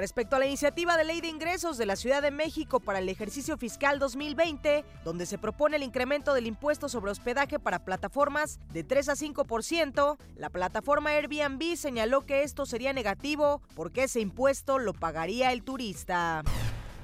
Respecto a la iniciativa de ley de ingresos de la Ciudad de México para el ejercicio fiscal 2020, donde se propone el incremento del impuesto sobre hospedaje para plataformas de 3 a 5%, la plataforma Airbnb señaló que esto sería negativo porque ese impuesto lo pagaría el turista.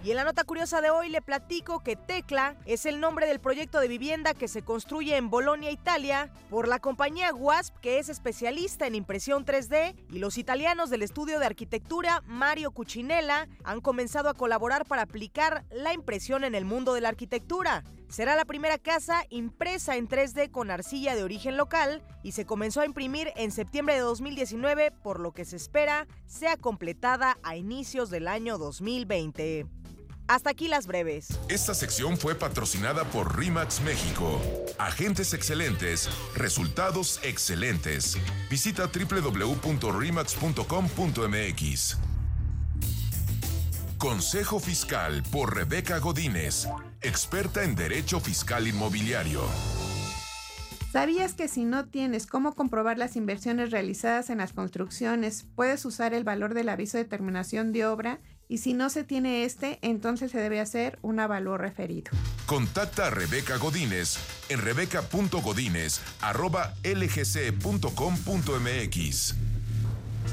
Y en la nota curiosa de hoy le platico que Tecla es el nombre del proyecto de vivienda que se construye en Bolonia, Italia, por la compañía WASP, que es especialista en impresión 3D, y los italianos del estudio de arquitectura Mario Cucinella han comenzado a colaborar para aplicar la impresión en el mundo de la arquitectura. Será la primera casa impresa en 3D con arcilla de origen local y se comenzó a imprimir en septiembre de 2019, por lo que se espera sea completada a inicios del año 2020. Hasta aquí las breves. Esta sección fue patrocinada por RIMAX México. Agentes excelentes, resultados excelentes. Visita www.rimax.com.mx. Consejo Fiscal por Rebeca Godínez, experta en Derecho Fiscal Inmobiliario. ¿Sabías que si no tienes cómo comprobar las inversiones realizadas en las construcciones, puedes usar el valor del aviso de terminación de obra y si no se tiene este, entonces se debe hacer un avalúo referido. Contacta a Rebeca Godínez en rebeca.godínez.lgc.com.mx.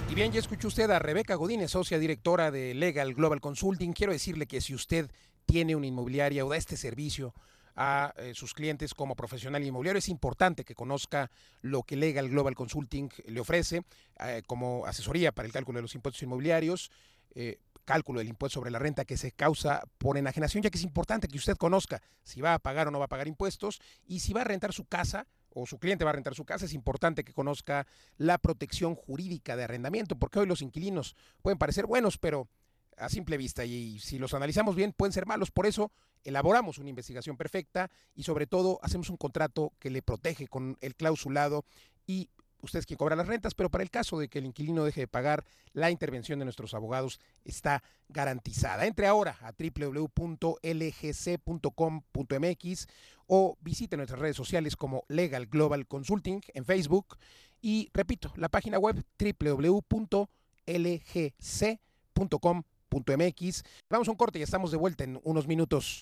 Y bien, ya escuchó usted a Rebeca Godínez, socia directora de Legal Global Consulting. Quiero decirle que si usted tiene una inmobiliaria o da este servicio a eh, sus clientes como profesional inmobiliario, es importante que conozca lo que Legal Global Consulting le ofrece eh, como asesoría para el cálculo de los impuestos inmobiliarios. Eh, cálculo del impuesto sobre la renta que se causa por enajenación, ya que es importante que usted conozca si va a pagar o no va a pagar impuestos y si va a rentar su casa o su cliente va a rentar su casa, es importante que conozca la protección jurídica de arrendamiento, porque hoy los inquilinos pueden parecer buenos, pero a simple vista y si los analizamos bien pueden ser malos. Por eso elaboramos una investigación perfecta y sobre todo hacemos un contrato que le protege con el clausulado y usted es quien cobra las rentas, pero para el caso de que el inquilino deje de pagar, la intervención de nuestros abogados está garantizada. Entre ahora a www.lgc.com.mx o visite nuestras redes sociales como Legal Global Consulting en Facebook y repito, la página web www.lgc.com.mx. Vamos a un corte y estamos de vuelta en unos minutos.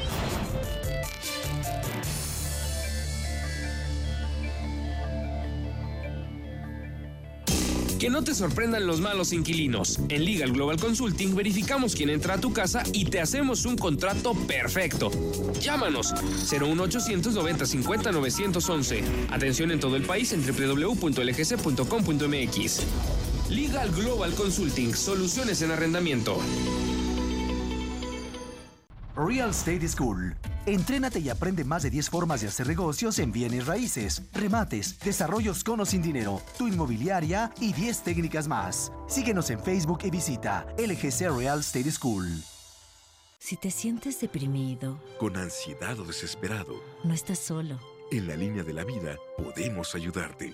Que no te sorprendan los malos inquilinos. En Legal Global Consulting verificamos quién entra a tu casa y te hacemos un contrato perfecto. Llámanos 01890 50 911. Atención en todo el país en www.lgc.com.mx. Legal Global Consulting, soluciones en arrendamiento. Real Estate School. Entrénate y aprende más de 10 formas de hacer negocios en bienes raíces, remates, desarrollos con o sin dinero, tu inmobiliaria y 10 técnicas más. Síguenos en Facebook y visita LGC Real Estate School. Si te sientes deprimido, con ansiedad o desesperado, no estás solo. En la línea de la vida podemos ayudarte.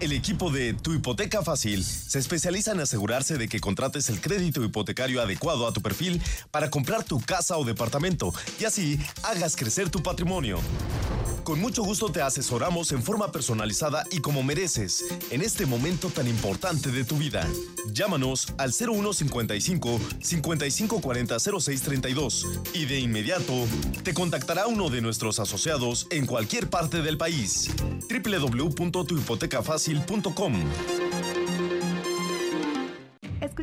El equipo de Tu Hipoteca Fácil se especializa en asegurarse de que contrates el crédito hipotecario adecuado a tu perfil para comprar tu casa o departamento y así hagas crecer tu patrimonio. Con mucho gusto te asesoramos en forma personalizada y como mereces en este momento tan importante de tu vida. Llámanos al 0155 5540 0632 y de inmediato te contactará uno de nuestros asociados en cualquier parte del país. www.tuhipotecafacil.com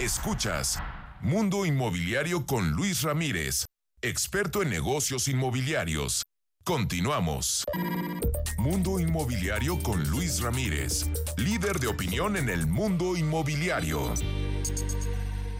Escuchas Mundo Inmobiliario con Luis Ramírez, experto en negocios inmobiliarios. Continuamos. Mundo Inmobiliario con Luis Ramírez, líder de opinión en el mundo inmobiliario.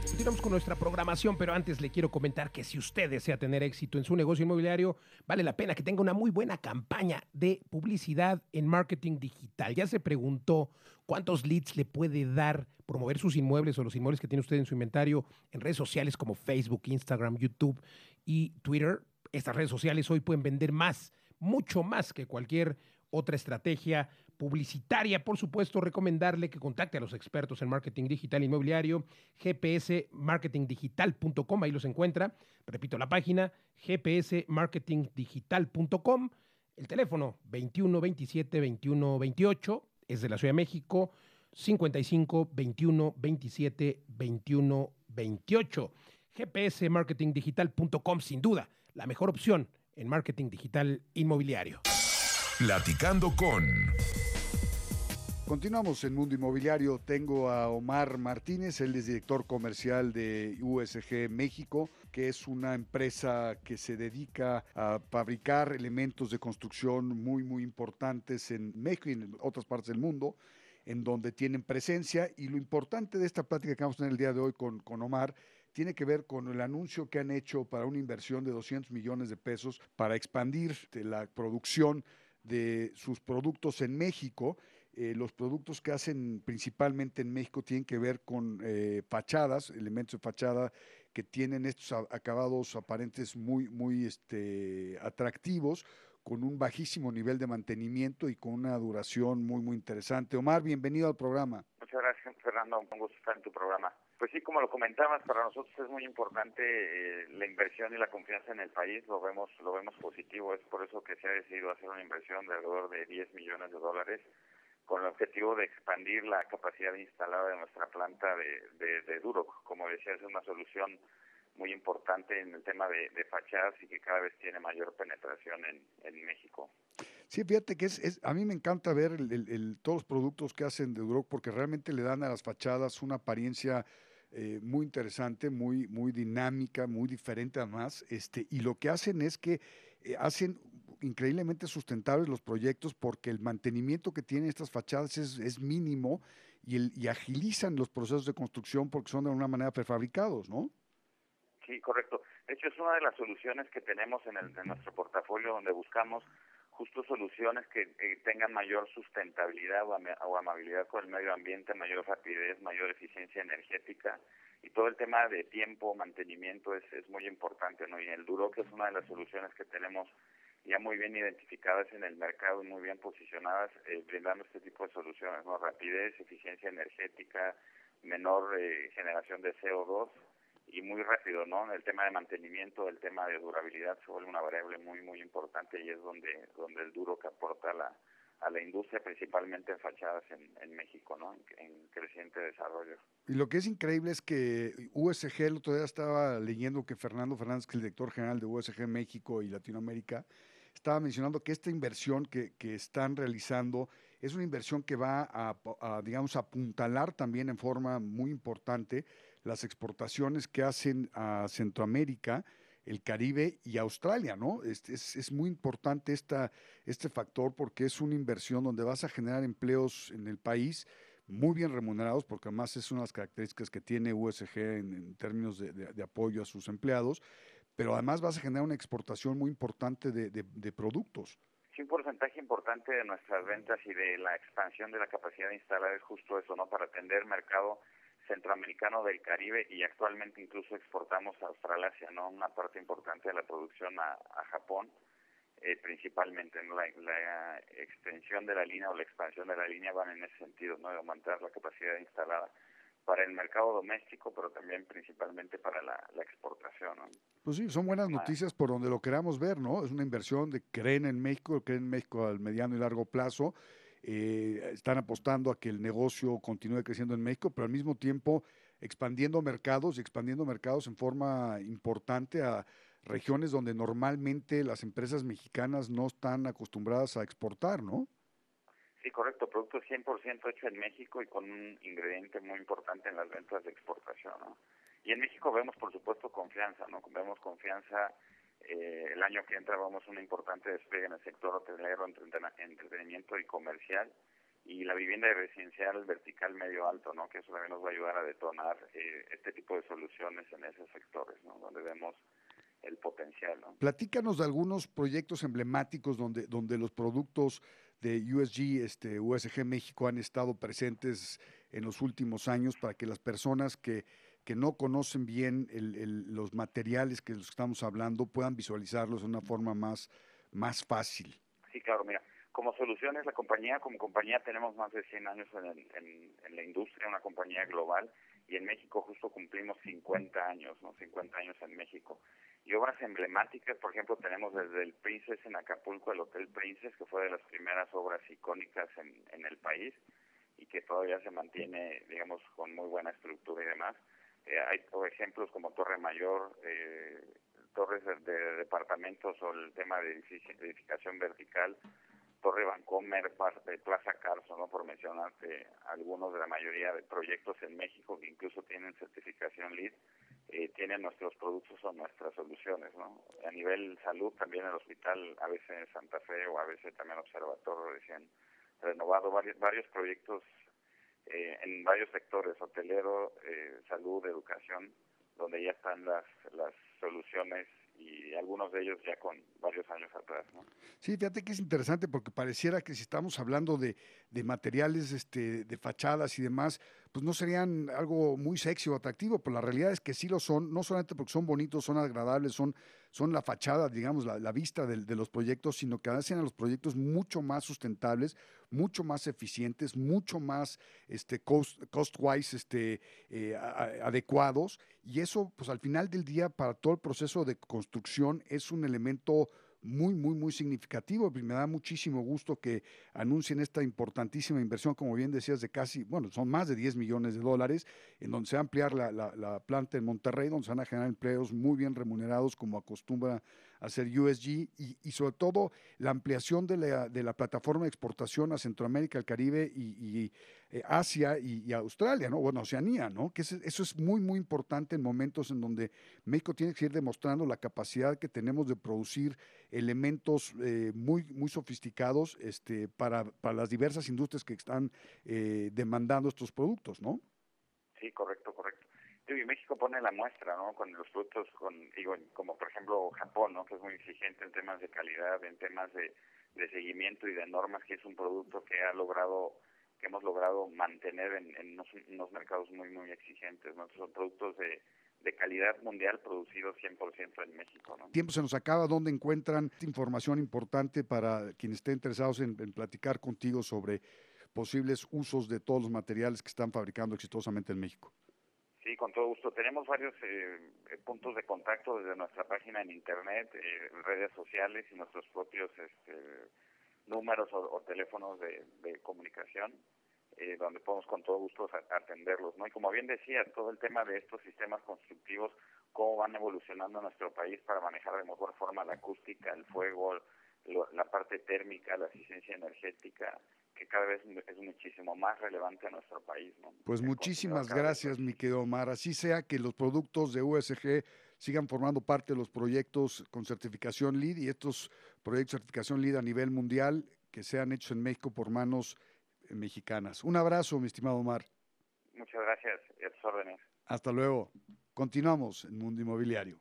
Continuamos con nuestra programación, pero antes le quiero comentar que si usted desea tener éxito en su negocio inmobiliario, vale la pena que tenga una muy buena campaña de publicidad en marketing digital. Ya se preguntó cuántos leads le puede dar promover sus inmuebles o los inmuebles que tiene usted en su inventario en redes sociales como Facebook, Instagram, YouTube y Twitter. Estas redes sociales hoy pueden vender más, mucho más que cualquier otra estrategia publicitaria. Por supuesto, recomendarle que contacte a los expertos en marketing digital inmobiliario, gpsmarketingdigital.com, ahí los encuentra. Repito la página, gpsmarketingdigital.com. El teléfono 21 27 21 28 es de la Ciudad de México. 55 21 27 21 28. gpsmarketingdigital.com, sin duda, la mejor opción en marketing digital inmobiliario. Platicando con... Continuamos en Mundo Inmobiliario. Tengo a Omar Martínez, él es director comercial de USG México, que es una empresa que se dedica a fabricar elementos de construcción muy, muy importantes en México y en otras partes del mundo, en donde tienen presencia. Y lo importante de esta plática que vamos a tener el día de hoy con, con Omar tiene que ver con el anuncio que han hecho para una inversión de 200 millones de pesos para expandir la producción de sus productos en México eh, los productos que hacen principalmente en México tienen que ver con eh, fachadas, elementos de fachada que tienen estos acabados aparentes muy, muy este, atractivos, con un bajísimo nivel de mantenimiento y con una duración muy, muy interesante. Omar, bienvenido al programa. Muchas gracias, Fernando. Un gusto estar en tu programa. Pues sí, como lo comentabas, para nosotros es muy importante eh, la inversión y la confianza en el país. Lo vemos, lo vemos positivo. Es por eso que se ha decidido hacer una inversión de alrededor de 10 millones de dólares con el objetivo de expandir la capacidad instalada de nuestra planta de, de, Duroc. Como decía, es una solución muy importante en el tema de, fachadas y que cada vez tiene mayor penetración en, en México. Sí, fíjate que es, es, a mí me encanta ver el, todos los productos que hacen de Duroc porque realmente le dan a las fachadas una apariencia eh, muy interesante, muy, muy dinámica, muy diferente además, este, y lo que hacen es que eh, hacen increíblemente sustentables los proyectos porque el mantenimiento que tienen estas fachadas es, es mínimo y, el, y agilizan los procesos de construcción porque son de alguna manera prefabricados, ¿no? Sí, correcto. De hecho, es una de las soluciones que tenemos en, el, en nuestro portafolio donde buscamos justo soluciones que tengan mayor sustentabilidad o, amabilidad con el medio ambiente, mayor rapidez, mayor eficiencia energética y todo el tema de tiempo, mantenimiento es, es muy importante, ¿no? Y el Duro, que es una de las soluciones que tenemos ya muy bien identificadas en el mercado y muy bien posicionadas, eh, brindando este tipo de soluciones, ¿no? Rapidez, eficiencia energética, menor eh, generación de CO2 y muy rápido, ¿no? El tema de mantenimiento, el tema de durabilidad se una variable muy, muy importante y es donde, donde el duro que aporta la, a la industria, principalmente en fachadas en, en México, ¿no? En, creciente desarrollo. Y lo que es increíble es que USG, el otro día estaba leyendo que Fernando Fernández, que es el director general de USG México y Latinoamérica, estaba mencionando que esta inversión que, están realizando es una inversión que va a, a, digamos, apuntalar también en forma muy importante las exportaciones que hacen a Centroamérica, el Caribe y Australia, ¿no? Es, muy importante este factor porque es una inversión donde vas a generar empleos en el país muy bien remunerados, porque además es una de las características que tiene USG en, términos de, apoyo a sus empleados, pero además vas a generar una exportación muy importante de, de productos. Sí, un porcentaje importante de nuestras ventas y de la expansión de la capacidad instalada es justo eso, ¿no? Para atender mercado centroamericano del Caribe y actualmente incluso exportamos a Australasia, ¿no? Una parte importante de la producción a, a Japón, eh, principalmente. ¿no? La, la, extensión de la línea o la expansión de la línea van en ese sentido, ¿no? De aumentar la capacidad instalada para el mercado doméstico, pero también principalmente para la, la exportación. ¿no? Pues sí, son buenas noticias por donde lo queramos ver, ¿no? Es una inversión de creen en México, creen en México al mediano y largo plazo eh, están apostando a que el negocio continúe creciendo en México, pero al mismo tiempo expandiendo mercados y expandiendo mercados en forma importante a regiones donde normalmente las empresas mexicanas no están acostumbradas a exportar, ¿no? Sí, correcto, producto 100% hecho en México y con un ingrediente muy importante en las ventas de exportación, ¿no? Y en México vemos, por supuesto, confianza, ¿no? Vemos confianza eh, el año que entra vamos a una importante despegue en el sector hotelero, entretenimiento y comercial y la vivienda residencial vertical medio alto, ¿no? Que eso también nos va a ayudar a detonar eh, este tipo de soluciones en esos sectores, ¿no? Donde vemos el potencial, ¿no? Platícanos de algunos proyectos emblemáticos donde donde los productos de USG, este USG México han estado presentes en los últimos años para que las personas que que no conocen bien el, el, los materiales que los estamos hablando puedan visualizarlos de una forma más, más fácil. Sí, claro, mira, como soluciones, la compañía, como compañía tenemos más de 100 años en, en, en, la industria, una compañía global, y en México justo cumplimos 50 años, ¿no? 50 años en México. Y obras emblemáticas, por ejemplo, tenemos desde el Princess en Acapulco, el Hotel Princess, que fue de las primeras obras icónicas en el país y que todavía se mantiene, digamos, con muy buena estructura y demás Eh, hay ejemplos como Torre Mayor, eh, torres de, departamentos o el tema de edificación vertical, Torre Vancomer, Plaza Carso, ¿no? por mencionarte algunos de la mayoría de proyectos en México que incluso tienen certificación LEED, eh, tienen nuestros productos o nuestras soluciones. ¿no? A nivel salud, también el hospital ABC en Santa Fe o ABC también Observatorio recién renovado, varios, varios proyectos eh, en varios sectores, hotelero, eh, salud, educación, donde ya están las, las soluciones y algunos de ellos ya con varios años atrás. ¿no? Sí, fíjate que es interesante porque pareciera que si estamos hablando de, de materiales este, de fachadas y demás, pues no serían algo muy sexy o atractivo, pero la realidad es que sí lo son, no solamente porque son bonitos, son agradables, son, son la fachada, digamos, la, vista de, los proyectos, sino que hacen a los proyectos mucho más sustentables, mucho más eficientes, mucho más este, cost, wise este, eh, adecuados, y eso, pues al final del día, para todo el proceso de construcción, es un elemento muy, muy, muy significativo. Me da muchísimo gusto que anuncien esta importantísima inversión, como bien decías, de casi, bueno, son más de 10 millones de dólares, en donde se va a ampliar la, la planta en Monterrey, donde se van a generar empleos muy bien remunerados, como acostumbra hacer USG y, sobre todo la ampliación de la, de la, plataforma de exportación a Centroamérica, el Caribe y, eh, Asia y, Australia, ¿no? Bueno, Oceanía, ¿no? Que eso es muy, muy importante en momentos en donde México tiene que ir demostrando la capacidad que tenemos de producir elementos eh, muy, muy sofisticados este, para, para las diversas industrias que están eh, demandando estos productos, ¿no? Sí, correcto, correcto y México pone la muestra, ¿no? Con los productos, con, digo, como por ejemplo Japón, ¿no? Que es muy exigente en temas de calidad, en temas de, seguimiento y de normas, que es un producto que ha logrado, que hemos logrado mantener en, en unos, mercados muy, muy exigentes, ¿no? son productos de, de calidad mundial producidos 100% en México, ¿no? Tiempo se nos acaba, ¿dónde encuentran información importante para quienes estén interesados en platicar contigo sobre posibles usos de todos los materiales que están fabricando exitosamente en México? Sí, con todo gusto. Tenemos varios eh, puntos de contacto desde nuestra página en internet, eh, redes sociales y nuestros propios este, números o, teléfonos de, comunicación, eh, donde podemos con todo gusto atenderlos. ¿no? Y como bien decía, todo el tema de estos sistemas constructivos, cómo van evolucionando en nuestro país para manejar de mejor forma la acústica, el fuego, la parte térmica, la eficiencia energética, que cada vez es muchísimo más relevante en nuestro país. Pues muchísimas gracias, mi querido Omar. Así sea que los productos de USG sigan formando parte de los proyectos con certificación LEED y estos proyectos de certificación LEED a nivel mundial que sean hechos en México por manos eh, mexicanas. Un abrazo, mi estimado Omar. Muchas gracias y a tus órdenes. Hasta luego. Continuamos en Mundo Inmobiliario.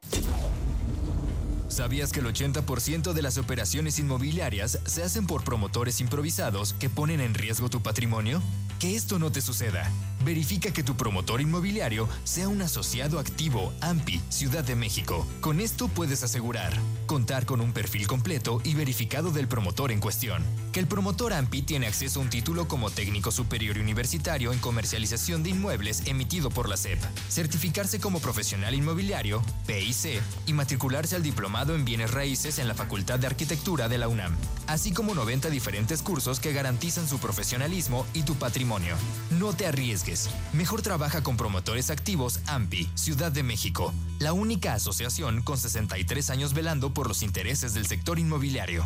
¿Sabías que el 80% de las operaciones inmobiliarias se hacen por promotores improvisados que ponen en riesgo tu patrimonio? Que esto no te suceda. Verifica que tu promotor inmobiliario sea un asociado activo AMPI, Ciudad de México. Con esto puedes asegurar contar con un perfil completo y verificado del promotor en cuestión. Que el promotor AMPI tiene acceso a un título como técnico superior universitario en comercialización de inmuebles emitido por la SEP. Certificarse como profesional inmobiliario, PIC, y matricularse al en bienes raíces en la Facultad de Arquitectura de la UNAM. Así como 90 diferentes cursos que garantizan su profesionalismo y tu patrimonio. No te arriesgues. Mejor trabaja con promotores activos AMPI, Ciudad de México. La única asociación con 63 años velando por los intereses del sector inmobiliario.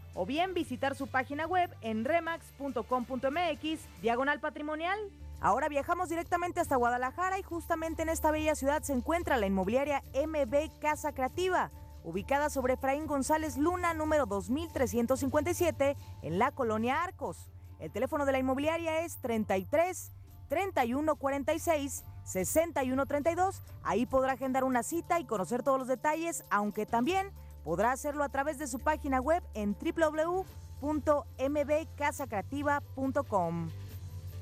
o bien visitar su página web en remax.com.mx, diagonal patrimonial. Ahora viajamos directamente hasta Guadalajara y justamente en esta bella ciudad se encuentra la inmobiliaria MB Casa Creativa, ubicada sobre Efraín González Luna, número 2357, en la colonia Arcos. El teléfono de la inmobiliaria es 33 3146 6132. Ahí podrá agendar una cita y conocer todos los detalles, aunque también podrá hacerlo a través de su página web en www.mbcasacreativa.com.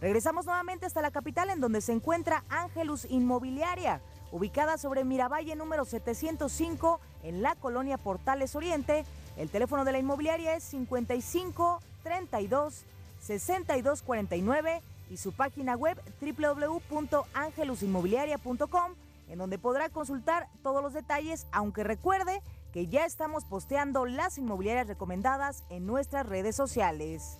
Regresamos nuevamente hasta la capital en donde se encuentra Angelus Inmobiliaria, ubicada sobre Miravalle número 705 en la colonia Portales Oriente. El teléfono de la inmobiliaria es 55 32 62 49 y su página web www.angelusinmobiliaria.com en donde podrá consultar todos los detalles, aunque recuerde que ya estamos posteando las inmobiliarias recomendadas en nuestras redes sociales.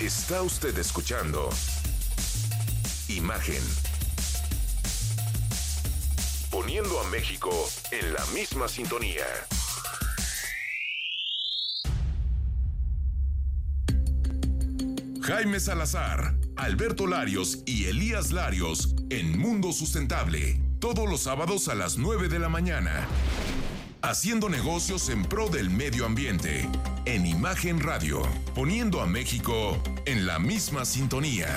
Está usted escuchando Imagen. Poniendo a México en la misma sintonía. Jaime Salazar, Alberto Larios y Elías Larios en Mundo Sustentable. Todos los sábados a las 9 de la mañana. Haciendo negocios en pro del medio ambiente. En Imagen Radio. Poniendo a México en la misma sintonía.